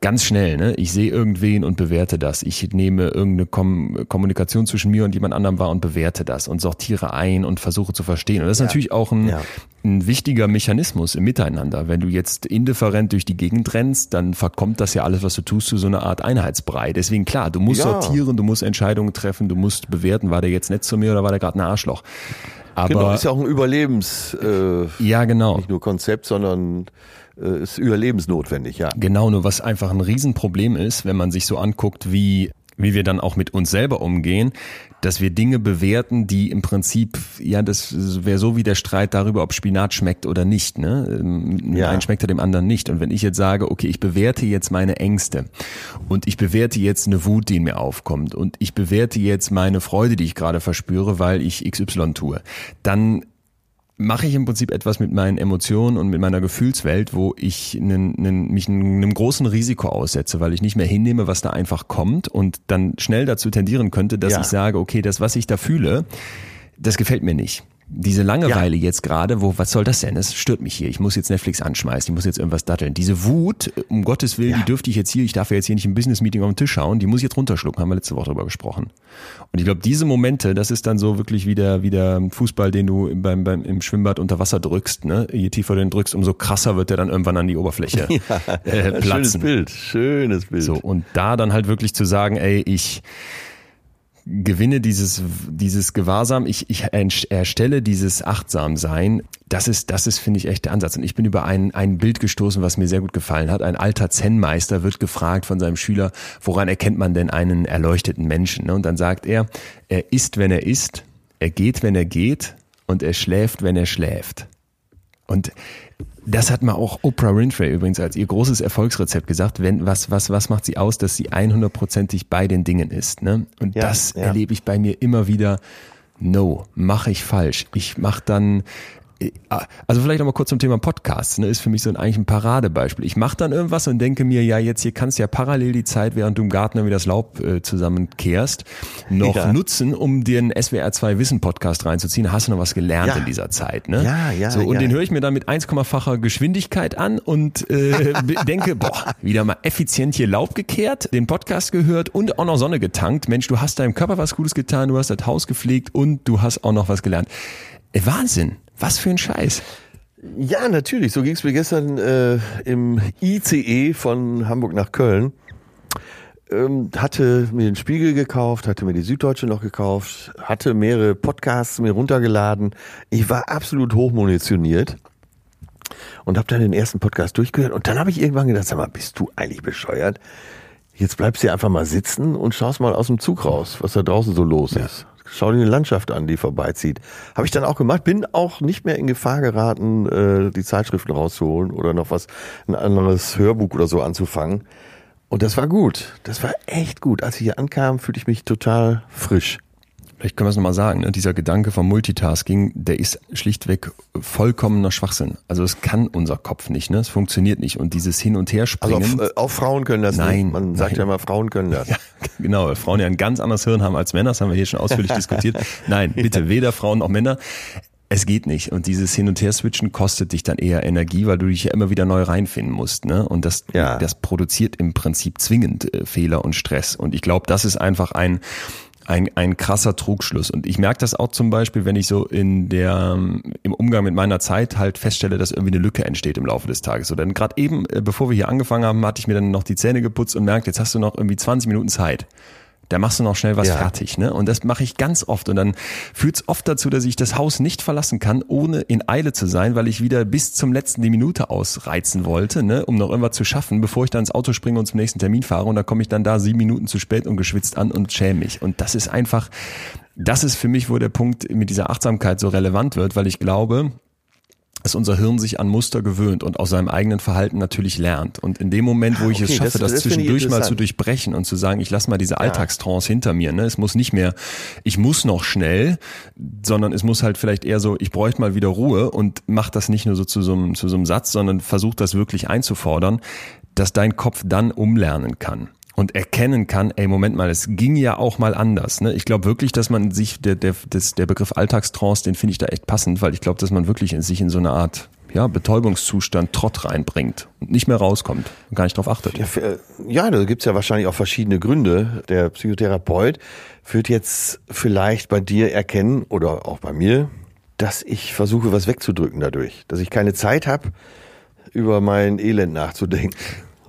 ganz schnell. Ne? Ich sehe irgendwen und bewerte das. Ich nehme irgendeine Kom Kommunikation zwischen mir und jemand anderem wahr und bewerte das und sortiere ein und versuche zu verstehen. Und das ist ja. natürlich auch ein, ja. ein wichtiger Mechanismus im Miteinander. Wenn du jetzt indifferent durch die Gegend rennst, dann verkommt das ja alles, was du tust, zu so einer Art Einheitsbrei. Deswegen klar, du musst ja. sortieren, du musst Entscheidungen treffen, du musst bewerten, war der jetzt nett zu mir oder war der gerade ein Arschloch? Aber genau, ist ja auch ein Überlebens äh, ja genau nicht nur Konzept, sondern äh, ist überlebensnotwendig, ja. Genau, nur was einfach ein Riesenproblem ist, wenn man sich so anguckt, wie wie wir dann auch mit uns selber umgehen, dass wir Dinge bewerten, die im Prinzip, ja, das wäre so wie der Streit darüber, ob Spinat schmeckt oder nicht. Ne? Ähm, ja. Ein schmeckt er dem anderen nicht. Und wenn ich jetzt sage, okay, ich bewerte jetzt meine Ängste und ich bewerte jetzt eine Wut, die in mir aufkommt und ich bewerte jetzt meine Freude, die ich gerade verspüre, weil ich XY tue, dann mache ich im Prinzip etwas mit meinen Emotionen und mit meiner Gefühlswelt, wo ich einen, einen, mich einem großen Risiko aussetze, weil ich nicht mehr hinnehme, was da einfach kommt und dann schnell dazu tendieren könnte, dass Ja. ich sage, okay, das, was ich da fühle, das gefällt mir nicht. Diese Langeweile jetzt gerade, wo, was soll das denn? Es stört mich hier. Ich muss jetzt Netflix anschmeißen, ich muss jetzt irgendwas datteln. Diese Wut, um Gottes Willen, die dürfte ich jetzt hier, ich darf ja jetzt hier nicht im Business-Meeting auf den Tisch hauen, die muss ich jetzt runterschlucken, haben wir letzte Woche drüber gesprochen. Und ich glaube, diese Momente, das ist dann so wirklich wie der, wie der Fußball, den du beim, beim, im Schwimmbad unter Wasser drückst, ne? Je tiefer du den drückst, umso krasser wird der dann irgendwann an die Oberfläche <laughs> äh, Schönes platzen. Bild, schönes Bild. So, und da dann halt wirklich zu sagen, ey, ich gewinne dieses, dieses Gewahrsam, ich, ich erstelle dieses Achtsamsein, das ist, das ist, finde ich, echt der Ansatz. Und ich bin über ein, ein Bild gestoßen, was mir sehr gut gefallen hat. Ein alter Zen-Meister wird gefragt von seinem Schüler, woran erkennt man denn einen erleuchteten Menschen? ne? Und dann sagt er, er isst, wenn er isst, er geht, wenn er geht und er schläft, wenn er schläft. Und das hat mal auch Oprah Winfrey übrigens als ihr großes Erfolgsrezept gesagt. Wenn, was, was, was macht sie aus, dass sie 100%ig bei den Dingen ist? Ne? Und Ja, das ja. erlebe ich bei mir immer wieder. No, mache ich falsch. Ich mache dann, also vielleicht nochmal kurz zum Thema Podcasts, ne, ist für mich so ein, eigentlich ein Paradebeispiel. Ich mache dann irgendwas und denke mir, ja, jetzt hier kannst du ja parallel die Zeit, während du im Garten irgendwie das Laub äh, zusammenkehrst, noch Ja. nutzen, um dir einen SWR 2 Wissen Podcast reinzuziehen. Hast du noch was gelernt Ja. in dieser Zeit, ne? Ja, ja, So, und ja. den höre ich mir dann mit 1,facher Geschwindigkeit an und äh, <laughs> denke, boah, wieder mal effizient hier Laub gekehrt, den Podcast gehört und auch noch Sonne getankt. Mensch, du hast deinem Körper was Gutes getan, du hast das Haus gepflegt und du hast auch noch was gelernt. Äh, Wahnsinn, was für ein Scheiß. Ja, natürlich. So ging es mir gestern äh, im ICE von Hamburg nach Köln. Ähm, hatte mir den Spiegel gekauft, hatte mir die Süddeutsche noch gekauft, hatte mehrere Podcasts mir runtergeladen. Ich war absolut hochmunitioniert und habe dann den ersten Podcast durchgehört. Und dann habe ich irgendwann gedacht, sag mal, bist du eigentlich bescheuert? Jetzt bleibst du einfach mal sitzen und schaust mal aus dem Zug raus, was da draußen so los ist. Schau dir die Landschaft an, die vorbeizieht. Habe ich dann auch gemacht. Bin auch nicht mehr in Gefahr geraten, äh, die Zeitschriften rauszuholen oder noch was, ein anderes Hörbuch oder so anzufangen. Und das war gut. Das war echt gut. Als ich hier ankam, fühlte ich mich total frisch. Vielleicht können wir es nochmal sagen, ne? dieser Gedanke vom Multitasking, der ist schlichtweg vollkommener Schwachsinn. Also es kann unser Kopf nicht, ne? es funktioniert nicht. Und dieses Hin- und Also Herspringen, auch, äh, auch Frauen können das Nein, nicht. Man sagt nein. ja immer, Frauen können das. <laughs> Ja, genau, weil Frauen ja ein ganz anderes Hirn haben als Männer, das haben wir hier schon ausführlich <laughs> diskutiert. Nein, bitte, weder Frauen noch Männer. Es geht nicht. Und dieses Hin- und Her-Switchen kostet dich dann eher Energie, weil du dich ja immer wieder neu reinfinden musst. Ne? Und das, Ja. das produziert im Prinzip zwingend äh, Fehler und Stress. Und ich glaube, das ist einfach ein, ein, ein krasser Trugschluss. Und ich merke das auch zum Beispiel, wenn ich so in der, im Umgang mit meiner Zeit halt feststelle, dass irgendwie eine Lücke entsteht im Laufe des Tages. So, denn gerade eben, äh, bevor wir hier angefangen haben, hatte ich mir dann noch die Zähne geputzt und merkt, jetzt hast du noch irgendwie 20 Minuten Zeit. Da machst du noch schnell was Ja. fertig, ne? Und das mache ich ganz oft. Und dann führt es oft dazu, dass ich das Haus nicht verlassen kann, ohne in Eile zu sein, weil ich wieder bis zum letzten die Minute ausreizen wollte, ne? um noch irgendwas zu schaffen, bevor ich dann ins Auto springe und zum nächsten Termin fahre. Und dann komme ich dann da sieben Minuten zu spät und geschwitzt an und schäme mich. Und das ist einfach, das ist für mich, wo der Punkt mit dieser Achtsamkeit so relevant wird, weil ich glaube, dass unser Hirn sich an Muster gewöhnt und aus seinem eigenen Verhalten natürlich lernt. Und in dem Moment, wo ich es Okay, schaffe, das- das, das ich zwischendurch mal zu durchbrechen und zu sagen, ich lasse mal diese Alltagstrance hinter mir. Ne? Es muss nicht mehr, ich muss noch schnell, sondern es muss halt vielleicht eher so, ich bräuchte mal wieder Ruhe und mach das nicht nur so zu so einem, zu so einem Satz, sondern versuch das wirklich einzufordern, dass dein Kopf dann umlernen kann und erkennen kann, ey, Moment mal, es ging ja auch mal anders. Ne? Ich glaube wirklich, dass man sich, der, der, das, der Begriff Alltagstrance, den finde ich da echt passend, weil ich glaube, dass man wirklich in sich in so eine Art ja, Betäubungszustand, Trott reinbringt und nicht mehr rauskommt und gar nicht drauf achtet. Ja, ja, da gibt's ja wahrscheinlich auch verschiedene Gründe. Der Psychotherapeut wird jetzt vielleicht bei dir erkennen oder auch bei mir, dass ich versuche, was wegzudrücken dadurch. Dass ich keine Zeit habe, über mein Elend nachzudenken.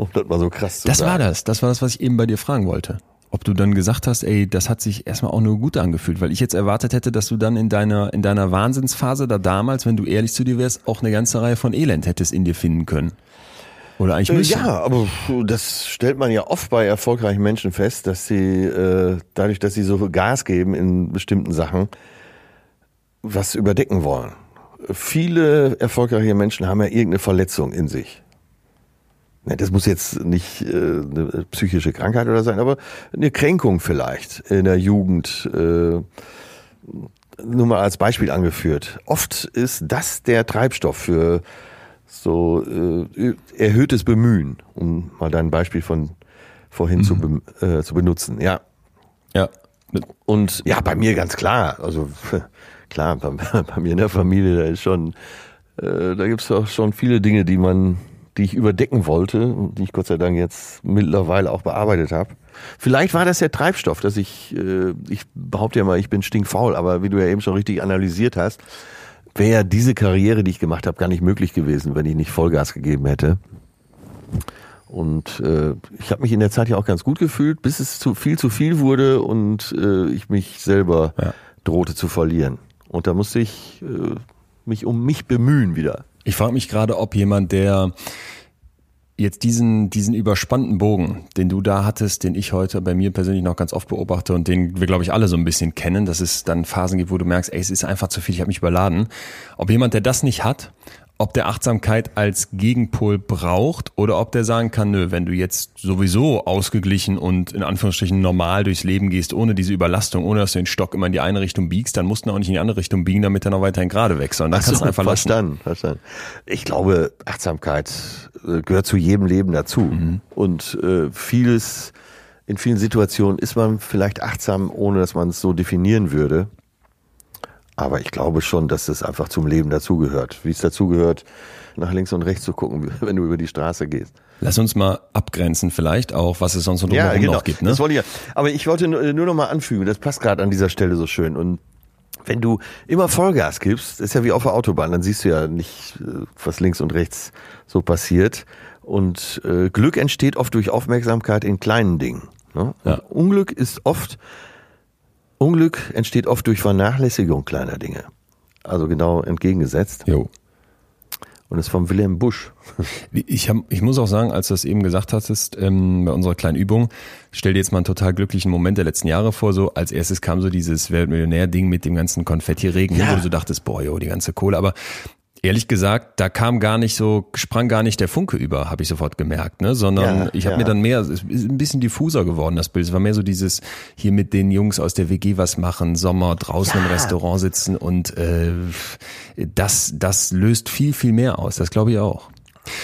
Um das mal so krass zu Das sagen. war das. Das war das, was ich eben bei dir fragen wollte. Ob du dann gesagt hast, ey, das hat sich erstmal auch nur gut angefühlt, weil ich jetzt erwartet hätte, dass du dann in deiner, in deiner Wahnsinnsphase da damals, wenn du ehrlich zu dir wärst, auch eine ganze Reihe von Elend hättest in dir finden können. Oder eigentlich Äh, müssen. Ja, aber das stellt man ja oft bei erfolgreichen Menschen fest, dass sie äh, dadurch, dass sie so Gas geben in bestimmten Sachen, was überdecken wollen. Viele erfolgreiche Menschen haben ja irgendeine Verletzung in sich. Das muss jetzt nicht äh, eine psychische Krankheit oder sein, aber eine Kränkung vielleicht in der Jugend. Äh, nur mal als Beispiel angeführt. Oft ist das der Treibstoff für so äh, erhöhtes Bemühen, um mal dein Beispiel von vorhin mhm. zu, be äh, zu benutzen. Ja. Ja. Und ja, bei mir ganz klar. Also <laughs> klar, bei, <laughs> bei mir in der Familie, da ist schon, äh, da gibt's auch schon viele Dinge, die man, die ich überdecken wollte die ich Gott sei Dank jetzt mittlerweile auch bearbeitet habe. Vielleicht war das der Treibstoff, dass ich, äh, ich behaupte ja mal, ich bin stinkfaul, aber wie du ja eben schon richtig analysiert hast, wäre diese Karriere, die ich gemacht habe, gar nicht möglich gewesen, wenn ich nicht Vollgas gegeben hätte. Und äh, ich habe mich in der Zeit ja auch ganz gut gefühlt, bis es zu viel zu viel wurde und äh, ich mich selber ja. drohte zu verlieren. Und da musste ich äh, mich um mich bemühen wieder. Ich frage mich gerade, ob jemand, der jetzt diesen, diesen überspannten Bogen, den du da hattest, den ich heute bei mir persönlich noch ganz oft beobachte und den wir, glaube ich, alle so ein bisschen kennen, dass es dann Phasen gibt, wo du merkst, ey, es ist einfach zu viel, ich habe mich überladen. Ob jemand, der das nicht hat ob der Achtsamkeit als Gegenpol braucht oder ob der sagen kann, nö, wenn du jetzt sowieso ausgeglichen und in Anführungsstrichen normal durchs Leben gehst, ohne diese Überlastung, ohne dass du den Stock immer in die eine Richtung biegst, dann musst du auch nicht in die andere Richtung biegen, damit er noch weiterhin gerade wächst. Und dann kannst du einfach verstanden, lassen. verstanden. Ich glaube, Achtsamkeit äh, gehört zu jedem Leben dazu. Mhm. Und äh, vieles, in vielen Situationen ist man vielleicht achtsam, ohne dass man es so definieren würde. Aber ich glaube schon, dass es einfach zum Leben dazugehört. Wie es dazugehört, nach links und rechts zu gucken, <laughs> wenn du über die Straße gehst. Lass uns mal abgrenzen vielleicht auch, was es sonst noch ja, genau. noch gibt. Ne? Das wollte ich ja. Aber ich wollte nur, nur noch mal anfügen, das passt gerade an dieser Stelle so schön. Und wenn du immer Vollgas gibst, ist ja wie auf der Autobahn, dann siehst du ja nicht, äh, was links und rechts so passiert. Und äh, Glück entsteht oft durch Aufmerksamkeit in kleinen Dingen. Ne? Ja. Unglück ist oft Unglück entsteht oft durch Vernachlässigung kleiner Dinge. Also genau entgegengesetzt. Jo. Und ist vom Wilhelm Busch. Ich, hab, ich muss auch sagen, als du das eben gesagt hattest, ähm, bei unserer kleinen Übung, stell dir jetzt mal einen total glücklichen Moment der letzten Jahre vor. So als erstes kam so dieses Weltmillionär-Ding mit dem ganzen Konfetti-Regen, ja. wo du so dachtest, boah, jo, die ganze Kohle. Aber Ehrlich gesagt, da kam gar nicht so, sprang gar nicht der Funke über, habe ich sofort gemerkt, ne? Sondern ja, ich habe ja. mir dann mehr, es ist ein bisschen diffuser geworden, das Bild. Es war mehr so dieses hier mit den Jungs aus der WG was machen, Sommer draußen ja. im Restaurant sitzen und äh, das, das löst viel, viel mehr aus. Das glaube ich auch.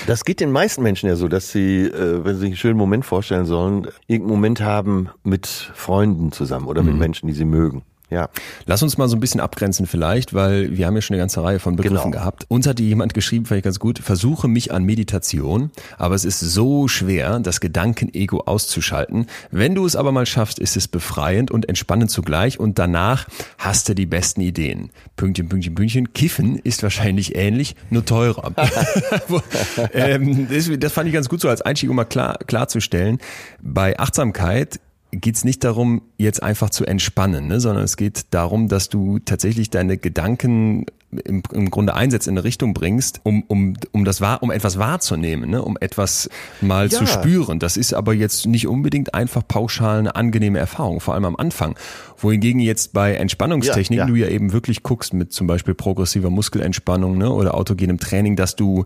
Das geht den meisten Menschen ja so, dass sie, äh, wenn sie sich einen schönen Moment vorstellen sollen, irgendeinen Moment haben mit Freunden zusammen oder mit mhm. Menschen, die sie mögen. Ja. Lass uns mal so ein bisschen abgrenzen vielleicht, weil wir haben ja schon eine ganze Reihe von Begriffen genau. gehabt. Uns hatte jemand geschrieben, fand ich ganz gut, versuche mich an Meditation, aber es ist so schwer, das Gedankenego auszuschalten. Wenn du es aber mal schaffst, ist es befreiend und entspannend zugleich und danach hast du die besten Ideen. Pünktchen, Pünktchen, Pünktchen. Kiffen ist wahrscheinlich ähnlich, nur teurer. <laughs> <laughs> ähm, das, das fand ich ganz gut so als Einstieg, um mal klar, klarzustellen. Bei Achtsamkeit geht es nicht darum, jetzt einfach zu entspannen, ne, sondern es geht darum, dass du tatsächlich deine Gedanken im, im Grunde einsetzt, in eine Richtung bringst, um, um, um das wahr, um etwas wahrzunehmen, ne? um etwas mal ja. zu spüren. Das ist aber jetzt nicht unbedingt einfach pauschal eine angenehme Erfahrung, vor allem am Anfang. Wohingegen jetzt bei Entspannungstechniken ja, ja. du ja eben wirklich guckst mit zum Beispiel progressiver Muskelentspannung ne? oder autogenem Training, dass du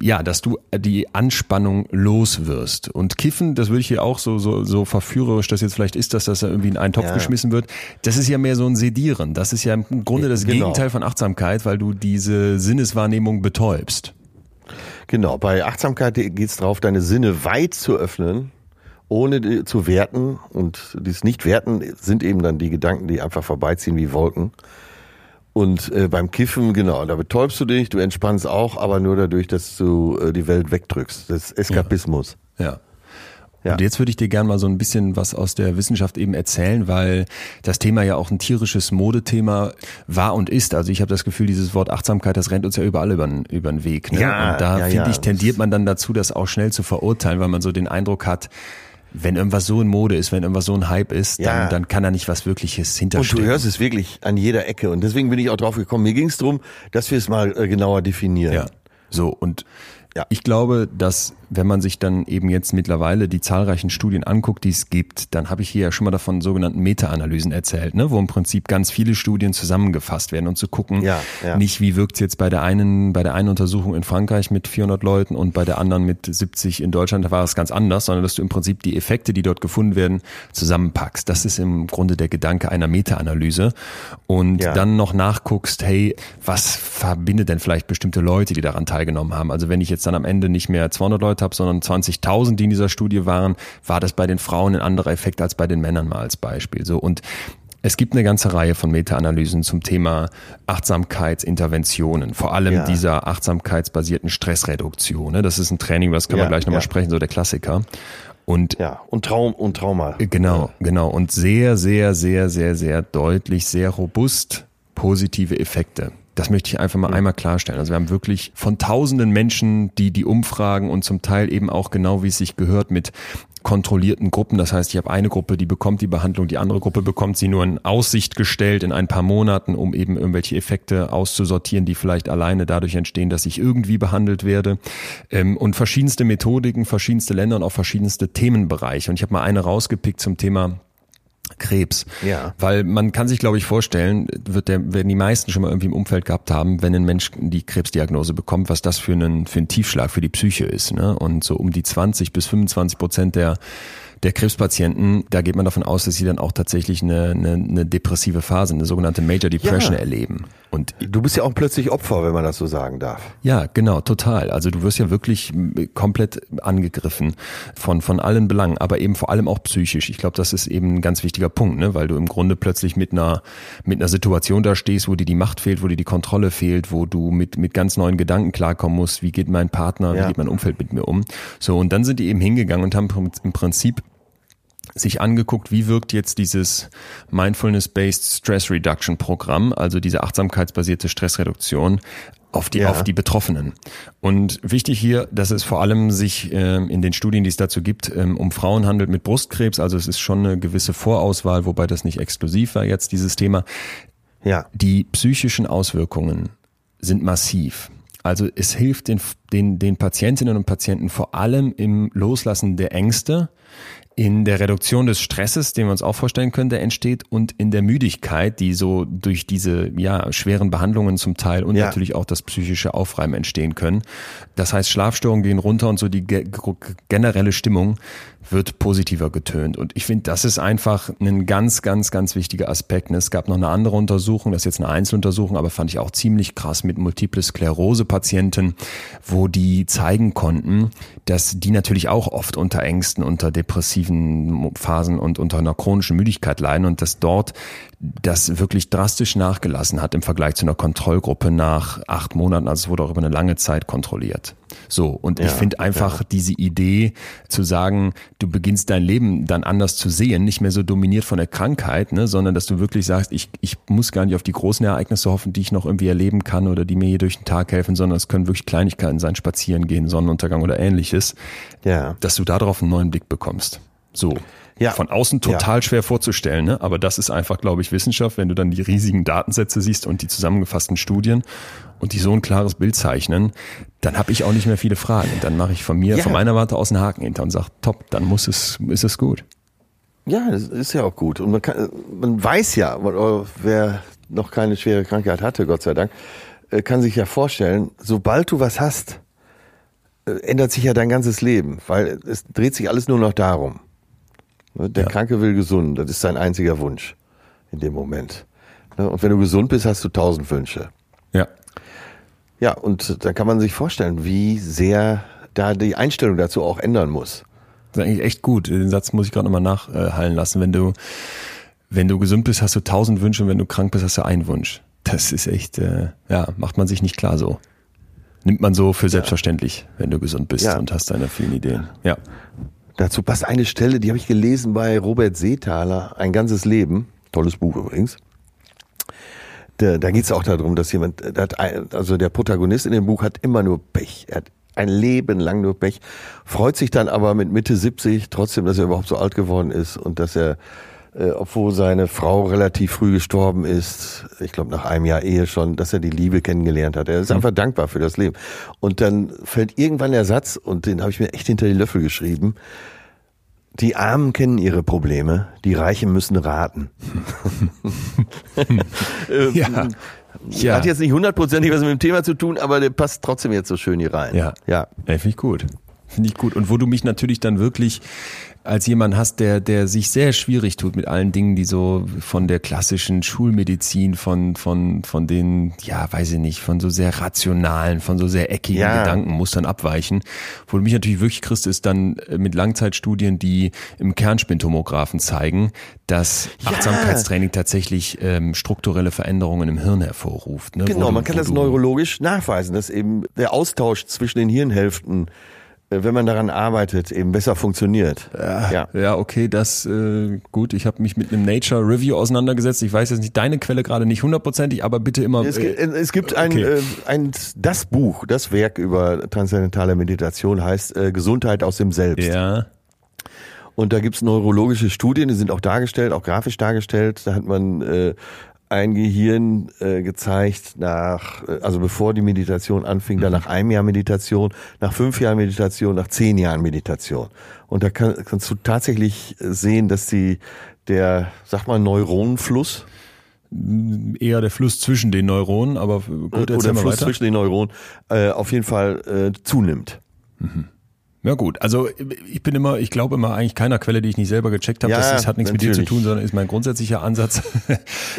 ja, dass du die Anspannung los wirst. Und Kiffen, das würde ich hier auch so, so, so verführerisch das jetzt vielleicht ist, dass das irgendwie in einen Topf ja. geschmissen wird. Das ist ja mehr so ein Sedieren. Das ist ja im Grunde das genau. Gegenteil von Achtsamkeit, weil du diese Sinneswahrnehmung betäubst. Genau, bei Achtsamkeit geht es darauf, deine Sinne weit zu öffnen, ohne zu werten. Und dieses Nicht-Werten sind eben dann die Gedanken, die einfach vorbeiziehen wie Wolken. Und äh, beim Kiffen, genau, da betäubst du dich, du entspannst auch, aber nur dadurch, dass du äh, die Welt wegdrückst. Das ist Eskapismus. Ja. ja. Ja. Und jetzt würde ich dir gerne mal so ein bisschen was aus der Wissenschaft eben erzählen, weil das Thema ja auch ein tierisches Modethema war und ist. Also ich habe das Gefühl, dieses Wort Achtsamkeit, das rennt uns ja überall über, über den Weg. Ne? Ja, und da ja, finde ja. ich, tendiert man dann dazu, das auch schnell zu verurteilen, weil man so den Eindruck hat, wenn irgendwas so in Mode ist, wenn irgendwas so ein Hype ist, dann, ja. dann kann da nicht was Wirkliches hinterstehen. Und du hörst es wirklich an jeder Ecke. Und deswegen bin ich auch drauf gekommen. Mir ging es darum, dass wir es mal äh, genauer definieren. Ja. So, und Ja. Ich glaube, dass wenn man sich dann eben jetzt mittlerweile die zahlreichen Studien anguckt, die es gibt, dann habe ich hier ja schon mal davon sogenannten Meta-Analysen erzählt, ne, wo im Prinzip ganz viele Studien zusammengefasst werden und zu gucken, Ja, ja. nicht wie wirkt es jetzt bei der einen, bei der einen Untersuchung in Frankreich mit 400 Leuten und bei der anderen mit 70 in Deutschland, da war es ganz anders, sondern dass du im Prinzip die Effekte, die dort gefunden werden, zusammenpackst. Das ist im Grunde der Gedanke einer Meta-Analyse und Ja. dann noch nachguckst, hey, was verbindet denn vielleicht bestimmte Leute, die daran teilgenommen haben? Also wenn ich jetzt dann am Ende nicht mehr 200 Leute habe, sondern 20.000, die in dieser Studie waren, war das bei den Frauen ein anderer Effekt als bei den Männern mal als Beispiel. So und es gibt eine ganze Reihe von Meta-Analysen zum Thema Achtsamkeitsinterventionen, vor allem Ja. dieser achtsamkeitsbasierten Stressreduktion. ne? Das ist ein Training, was können Ja, wir gleich nochmal ja. sprechen, so der Klassiker. Und Ja, und Traum und Trauma. Genau, genau. Und sehr, sehr, sehr, sehr, sehr deutlich, sehr robust positive Effekte. Das möchte ich einfach mal einmal klarstellen. Also wir haben wirklich von tausenden Menschen, die die umfragen und zum Teil eben auch genau wie es sich gehört mit kontrollierten Gruppen. Das heißt, ich habe eine Gruppe, die bekommt die Behandlung, die andere Gruppe bekommt sie nur in Aussicht gestellt in ein paar Monaten, um eben irgendwelche Effekte auszusortieren, die vielleicht alleine dadurch entstehen, dass ich irgendwie behandelt werde. Ähm, und verschiedenste Methodiken, verschiedenste Länder und auch verschiedenste Themenbereiche. Und ich habe mal eine rausgepickt zum Thema Krebs. Ja. Weil man kann sich, glaube ich, vorstellen, wird der, werden die meisten schon mal irgendwie im Umfeld gehabt haben, wenn ein Mensch die Krebsdiagnose bekommt, was das für einen, für einen Tiefschlag für die Psyche ist. Ne? Und so um die 20 bis 25 Prozent der der Krebspatienten, da geht man davon aus, dass sie dann auch tatsächlich eine, eine, eine depressive Phase, eine sogenannte Major Depression Ja. erleben. Und Du bist ja auch plötzlich Opfer, wenn man das so sagen darf. ja, genau, total. Also du wirst ja wirklich komplett angegriffen von, von allen Belangen, aber eben vor allem auch psychisch. Ich glaube, das ist eben ein ganz wichtiger Punkt, ne? weil du im Grunde plötzlich mit einer, mit einer Situation da stehst, wo dir die Macht fehlt, wo dir die Kontrolle fehlt, wo du mit, mit ganz neuen Gedanken klarkommen musst, wie geht mein Partner, Ja. wie geht mein Umfeld mit mir um. So, und dann sind die eben hingegangen und haben im Prinzip sich angeguckt, wie wirkt jetzt dieses Mindfulness-Based Stress Reduction Programm, also diese achtsamkeitsbasierte Stressreduktion auf die, Ja. auf die Betroffenen. Und wichtig hier, dass es vor allem sich ähm, in den Studien, die es dazu gibt, ähm, um Frauen handelt mit Brustkrebs. Also es ist schon eine gewisse Vorauswahl, wobei das nicht exklusiv war jetzt dieses Thema. Ja. Die psychischen Auswirkungen sind massiv. Also es hilft den, den, den Patientinnen und Patienten vor allem im Loslassen der Ängste, in der Reduktion des Stresses, den wir uns auch vorstellen können, der entsteht, und in der Müdigkeit, die so durch diese ja, schweren Behandlungen zum Teil und Ja. natürlich auch das psychische Aufreiben entstehen können. Das heißt, Schlafstörungen gehen runter und so die ge generelle Stimmung wird positiver getönt. Und ich finde, das ist einfach ein ganz, ganz, ganz wichtiger Aspekt. Und Es gab noch eine andere Untersuchung, das ist jetzt eine Einzeluntersuchung, aber fand ich auch ziemlich krass mit Multiple Sklerose-Patienten, wo die zeigen konnten, dass die natürlich auch oft unter Ängsten, unter depressiven Phasen und unter einer chronischen Müdigkeit leiden und dass dort das wirklich drastisch nachgelassen hat im Vergleich zu einer Kontrollgruppe nach acht Monaten. Also es wurde auch über eine lange Zeit kontrolliert. So, und ich Ja, finde einfach diese Idee zu sagen, du beginnst dein Leben dann anders zu sehen, nicht mehr so dominiert von der Krankheit, ne, sondern dass du wirklich sagst, ich, ich muss gar nicht auf die großen Ereignisse hoffen, die ich noch irgendwie erleben kann oder die mir hier durch den Tag helfen, sondern es können wirklich Kleinigkeiten sein, spazieren gehen, Sonnenuntergang oder ähnliches, Ja. dass du darauf einen neuen Blick bekommst. So. Ja. Von außen total schwer vorzustellen, ne? aber das ist einfach, glaube ich, Wissenschaft, wenn du dann die riesigen Datensätze siehst und die zusammengefassten Studien und die so ein klares Bild zeichnen, dann habe ich auch nicht mehr viele Fragen. Und dann mache ich von mir, Ja. von meiner Warte aus einen Haken hinter und sage, top, dann muss es, ist es gut. Ja, das ist ja auch gut. Und man, kann, man weiß ja, wer noch keine schwere Krankheit hatte, Gott sei Dank, äh, kann sich ja vorstellen, sobald du was hast, äh, ändert sich ja dein ganzes Leben, weil es dreht sich alles nur noch darum. Ne, Der Ja. Kranke will gesund, das ist sein einziger Wunsch in dem Moment. Ne, Und wenn du gesund bist, hast du tausend Wünsche. Ja. Ja, und dann kann man sich vorstellen, wie sehr da die Einstellung dazu auch ändern muss. Das ist eigentlich echt gut. Den Satz muss ich gerade nochmal nachhallen lassen. Wenn du, wenn du gesund bist, hast du tausend Wünsche und wenn du krank bist, hast du einen Wunsch. Das ist echt, äh, ja, macht man sich nicht klar so. Nimmt man so für selbstverständlich, wenn du gesund bist Ja. und hast deine vielen Ideen. Ja. Dazu passt eine Stelle, die habe ich gelesen bei Robert Seethaler, Ein ganzes Leben. Tolles Buch übrigens. Da, da geht es auch darum, dass jemand, ein, also der Protagonist in dem Buch hat immer nur Pech. Er hat ein Leben lang nur Pech, freut sich dann aber mit Mitte 70 trotzdem, dass er überhaupt so alt geworden ist und dass er äh, obwohl seine Frau relativ früh gestorben ist, ich glaube nach einem Jahr Ehe schon, dass er die Liebe kennengelernt hat. Er ist einfach dankbar für das Leben. Und dann fällt irgendwann der Satz, und den habe ich mir echt hinter die Löffel geschrieben, die Armen kennen ihre Probleme, die Reichen müssen raten. <laughs> Ähm, Ja. Ja. Hat jetzt nicht hundertprozentig was mit dem Thema zu tun, aber der passt trotzdem jetzt so schön hier rein. Ja. Ja. Ey, finde ich gut. Finde ich gut. Und wo du mich natürlich dann wirklich als jemand hast, der, der sich sehr schwierig tut mit allen Dingen, die so von der klassischen Schulmedizin, von, von, von den, ja, weiß ich nicht, von so sehr rationalen, von so sehr eckigen Ja. Gedankenmustern abweichen. Wo du mich natürlich wirklich kriegst, ist dann äh, mit Langzeitstudien, die im Kernspintomographen zeigen, dass Ja. Achtsamkeitstraining tatsächlich ähm, strukturelle Veränderungen im Hirn hervorruft. Ne? Genau, du- man kann das neurologisch nachweisen, dass eben der Austausch zwischen den Hirnhälften, wenn man daran arbeitet, eben besser funktioniert. Ja. Ja, okay, das äh, gut. Ich habe mich mit einem Nature Review auseinandergesetzt. Ich weiß jetzt nicht deine Quelle gerade nicht hundertprozentig, aber bitte immer. Es, gibt- äh, es gibt ein, okay. äh, ein, das Buch, das Werk über transzendentale Meditation heißt äh, Gesundheit aus dem Selbst. ja, Und da gibt's neurologische Studien, die sind auch dargestellt, auch grafisch dargestellt. Da hat man äh, ein Gehirn äh, gezeigt nach, äh, also bevor die Meditation anfing, dann nach einem Jahr Meditation, nach fünf Jahren Meditation, nach zehn Jahren Meditation. Und da kann, kannst du tatsächlich sehen, dass die der, sag mal, Neuronenfluss eher der Fluss zwischen den Neuronen, aber gut, oder Fluss weiter. zwischen den Neuronen äh, auf jeden Fall äh, zunimmt. Ja gut, also ich bin immer, ich glaube immer eigentlich keiner Quelle, die ich nicht selber gecheckt habe. Ja, das, das hat nichts mit dir zu natürlich. tun, sondern ist mein grundsätzlicher Ansatz.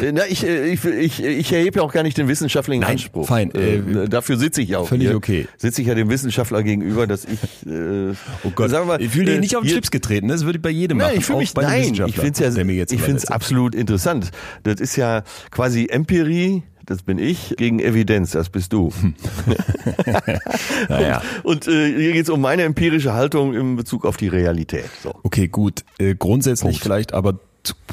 Äh, Na, ich, äh, ich, ich, ich erhebe ja auch gar nicht den wissenschaftlichen Nein, Anspruch. fein, Äh, äh, dafür sitze ich ja auch völlig hier. okay. Sitze ich ja dem Wissenschaftler gegenüber, dass ich. Äh, oh Gott, sagen wir mal, ich fühle dich äh, nicht auf den Schlips getreten. Das würde ich bei jedem Nein, machen. ich fühle mich nein. Ich finde es ja, ich finde es absolut interessant. Das ist ja quasi Empirie. Das bin ich gegen Evidenz. Das bist du. <laughs> Naja. Und äh, hier geht es um meine empirische Haltung in Bezug auf die Realität. So. Okay, gut. Äh, grundsätzlich Punkt. vielleicht aber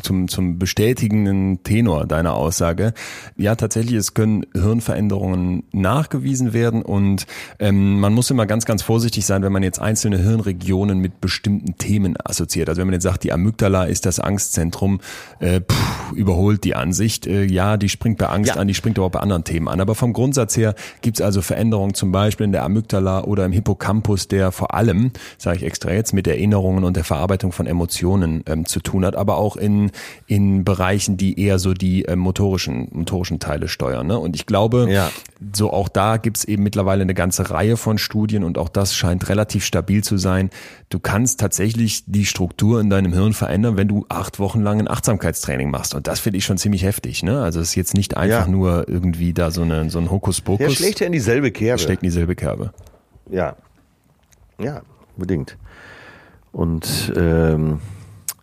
zum, zum bestätigenden Tenor deiner Aussage. Ja, tatsächlich, es können Hirnveränderungen nachgewiesen werden und ähm, man muss immer ganz, ganz vorsichtig sein, wenn man jetzt einzelne Hirnregionen mit bestimmten Themen assoziiert. Also wenn man jetzt sagt, die Amygdala ist das Angstzentrum, äh, pff, überholt die Ansicht. Äh, ja, die springt bei Angst Ja. an, die springt aber auch bei anderen Themen an. Aber vom Grundsatz her gibt's also Veränderungen zum Beispiel in der Amygdala oder im Hippocampus, der vor allem, sage ich extra jetzt, mit Erinnerungen und der Verarbeitung von Emotionen ähm, zu tun hat, aber auch in, in Bereichen, die eher so die äh, motorischen, motorischen Teile steuern. Ne? Und ich glaube, Ja. so auch da gibt's eben mittlerweile eine ganze Reihe von Studien und auch das scheint relativ stabil zu sein. Du kannst tatsächlich die Struktur in deinem Hirn verändern, wenn du acht Wochen lang ein Achtsamkeitstraining machst. Und das finde ich schon ziemlich heftig. Ne? Also es ist jetzt nicht einfach Ja. nur irgendwie da so, eine, so ein Hokuspokus. Der schlägt ja in dieselbe Kerbe. Steckt in dieselbe Kerbe. Ja. Ja, unbedingt. Und ähm,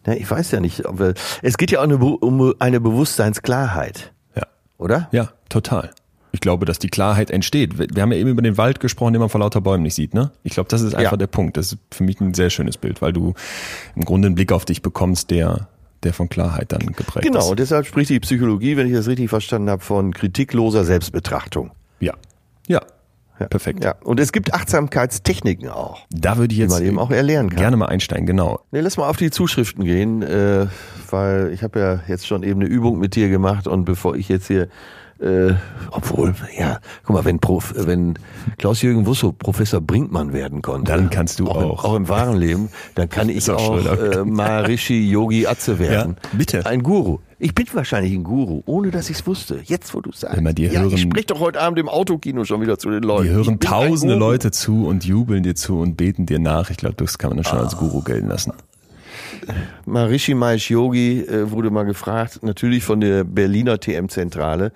ja, ich weiß ja nicht, ob wir, es geht ja auch eine, um eine Bewusstseinsklarheit, Ja. oder? Ja, total. Ich glaube, dass die Klarheit entsteht. Wir haben ja eben über den Wald gesprochen, den man vor lauter Bäumen nicht sieht, ne? Ich glaube, das ist einfach Ja. der Punkt. Das ist für mich ein sehr schönes Bild, weil du im Grunde einen Blick auf dich bekommst, der, der von Klarheit dann geprägt Genau, ist. und deshalb spricht die Psychologie, wenn ich das richtig verstanden habe, von kritikloser Selbstbetrachtung. Ja. Ja. Perfekt. Ja, und es gibt Achtsamkeitstechniken auch, Da würde ich die jetzt man eben auch erlernen kann. gerne mal einsteigen, genau. Nee, lass mal auf die Zuschriften gehen, äh, weil ich habe ja jetzt schon eben eine Übung mit dir gemacht und bevor ich jetzt hier, äh, obwohl, ja, guck mal, wenn, Prof, wenn Klaus-Jürgen Wusso Professor Brinkmann werden konnte, Dann kannst du auch, auch. Im, auch im wahren Leben, dann kann <laughs> ich auch auch äh, Maharishi Yogi Atze werden. Ja, bitte. Ein Guru. Ich bin wahrscheinlich ein Guru, ohne dass ich es wusste. Jetzt, wo du sagst. Wenn man ja, hören- ich sprich doch heute Abend im Autokino schon wieder zu den Leuten. Die hören tausende. Leute zu und jubeln dir zu und beten dir nach. Ich glaube, das kann man dann schon als Guru gelten lassen. Maharishi Mahesh Yogi äh, wurde mal gefragt, natürlich von der Berliner TM-Zentrale.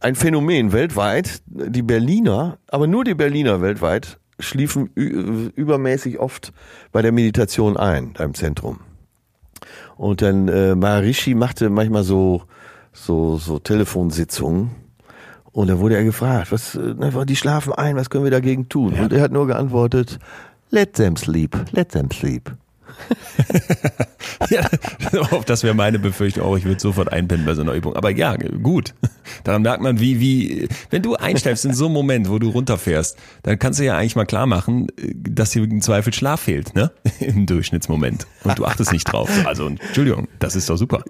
Ein Phänomen weltweit. Die Berliner, aber nur die Berliner weltweit, schliefen übermäßig oft bei der Meditation ein, da im Zentrum. Und dann äh, Maharishi machte manchmal so, so, so Telefonsitzungen. Und da wurde er gefragt, was, äh, na, die schlafen ein, was können wir dagegen tun? Und er hat nur geantwortet, let them sleep, let them sleep. <laughs> ja, das wäre meine Befürchtung auch. Ich würde sofort einpennen bei so einer Übung. Aber ja, gut. Daran merkt man, wie, wie, wenn du einsteigst in so einem Moment, wo du runterfährst, dann kannst du ja eigentlich mal klar machen, dass dir im Zweifel Schlaf fehlt, ne? <laughs> Im Durchschnittsmoment. Und du achtest nicht drauf. Also, Entschuldigung, das ist doch super.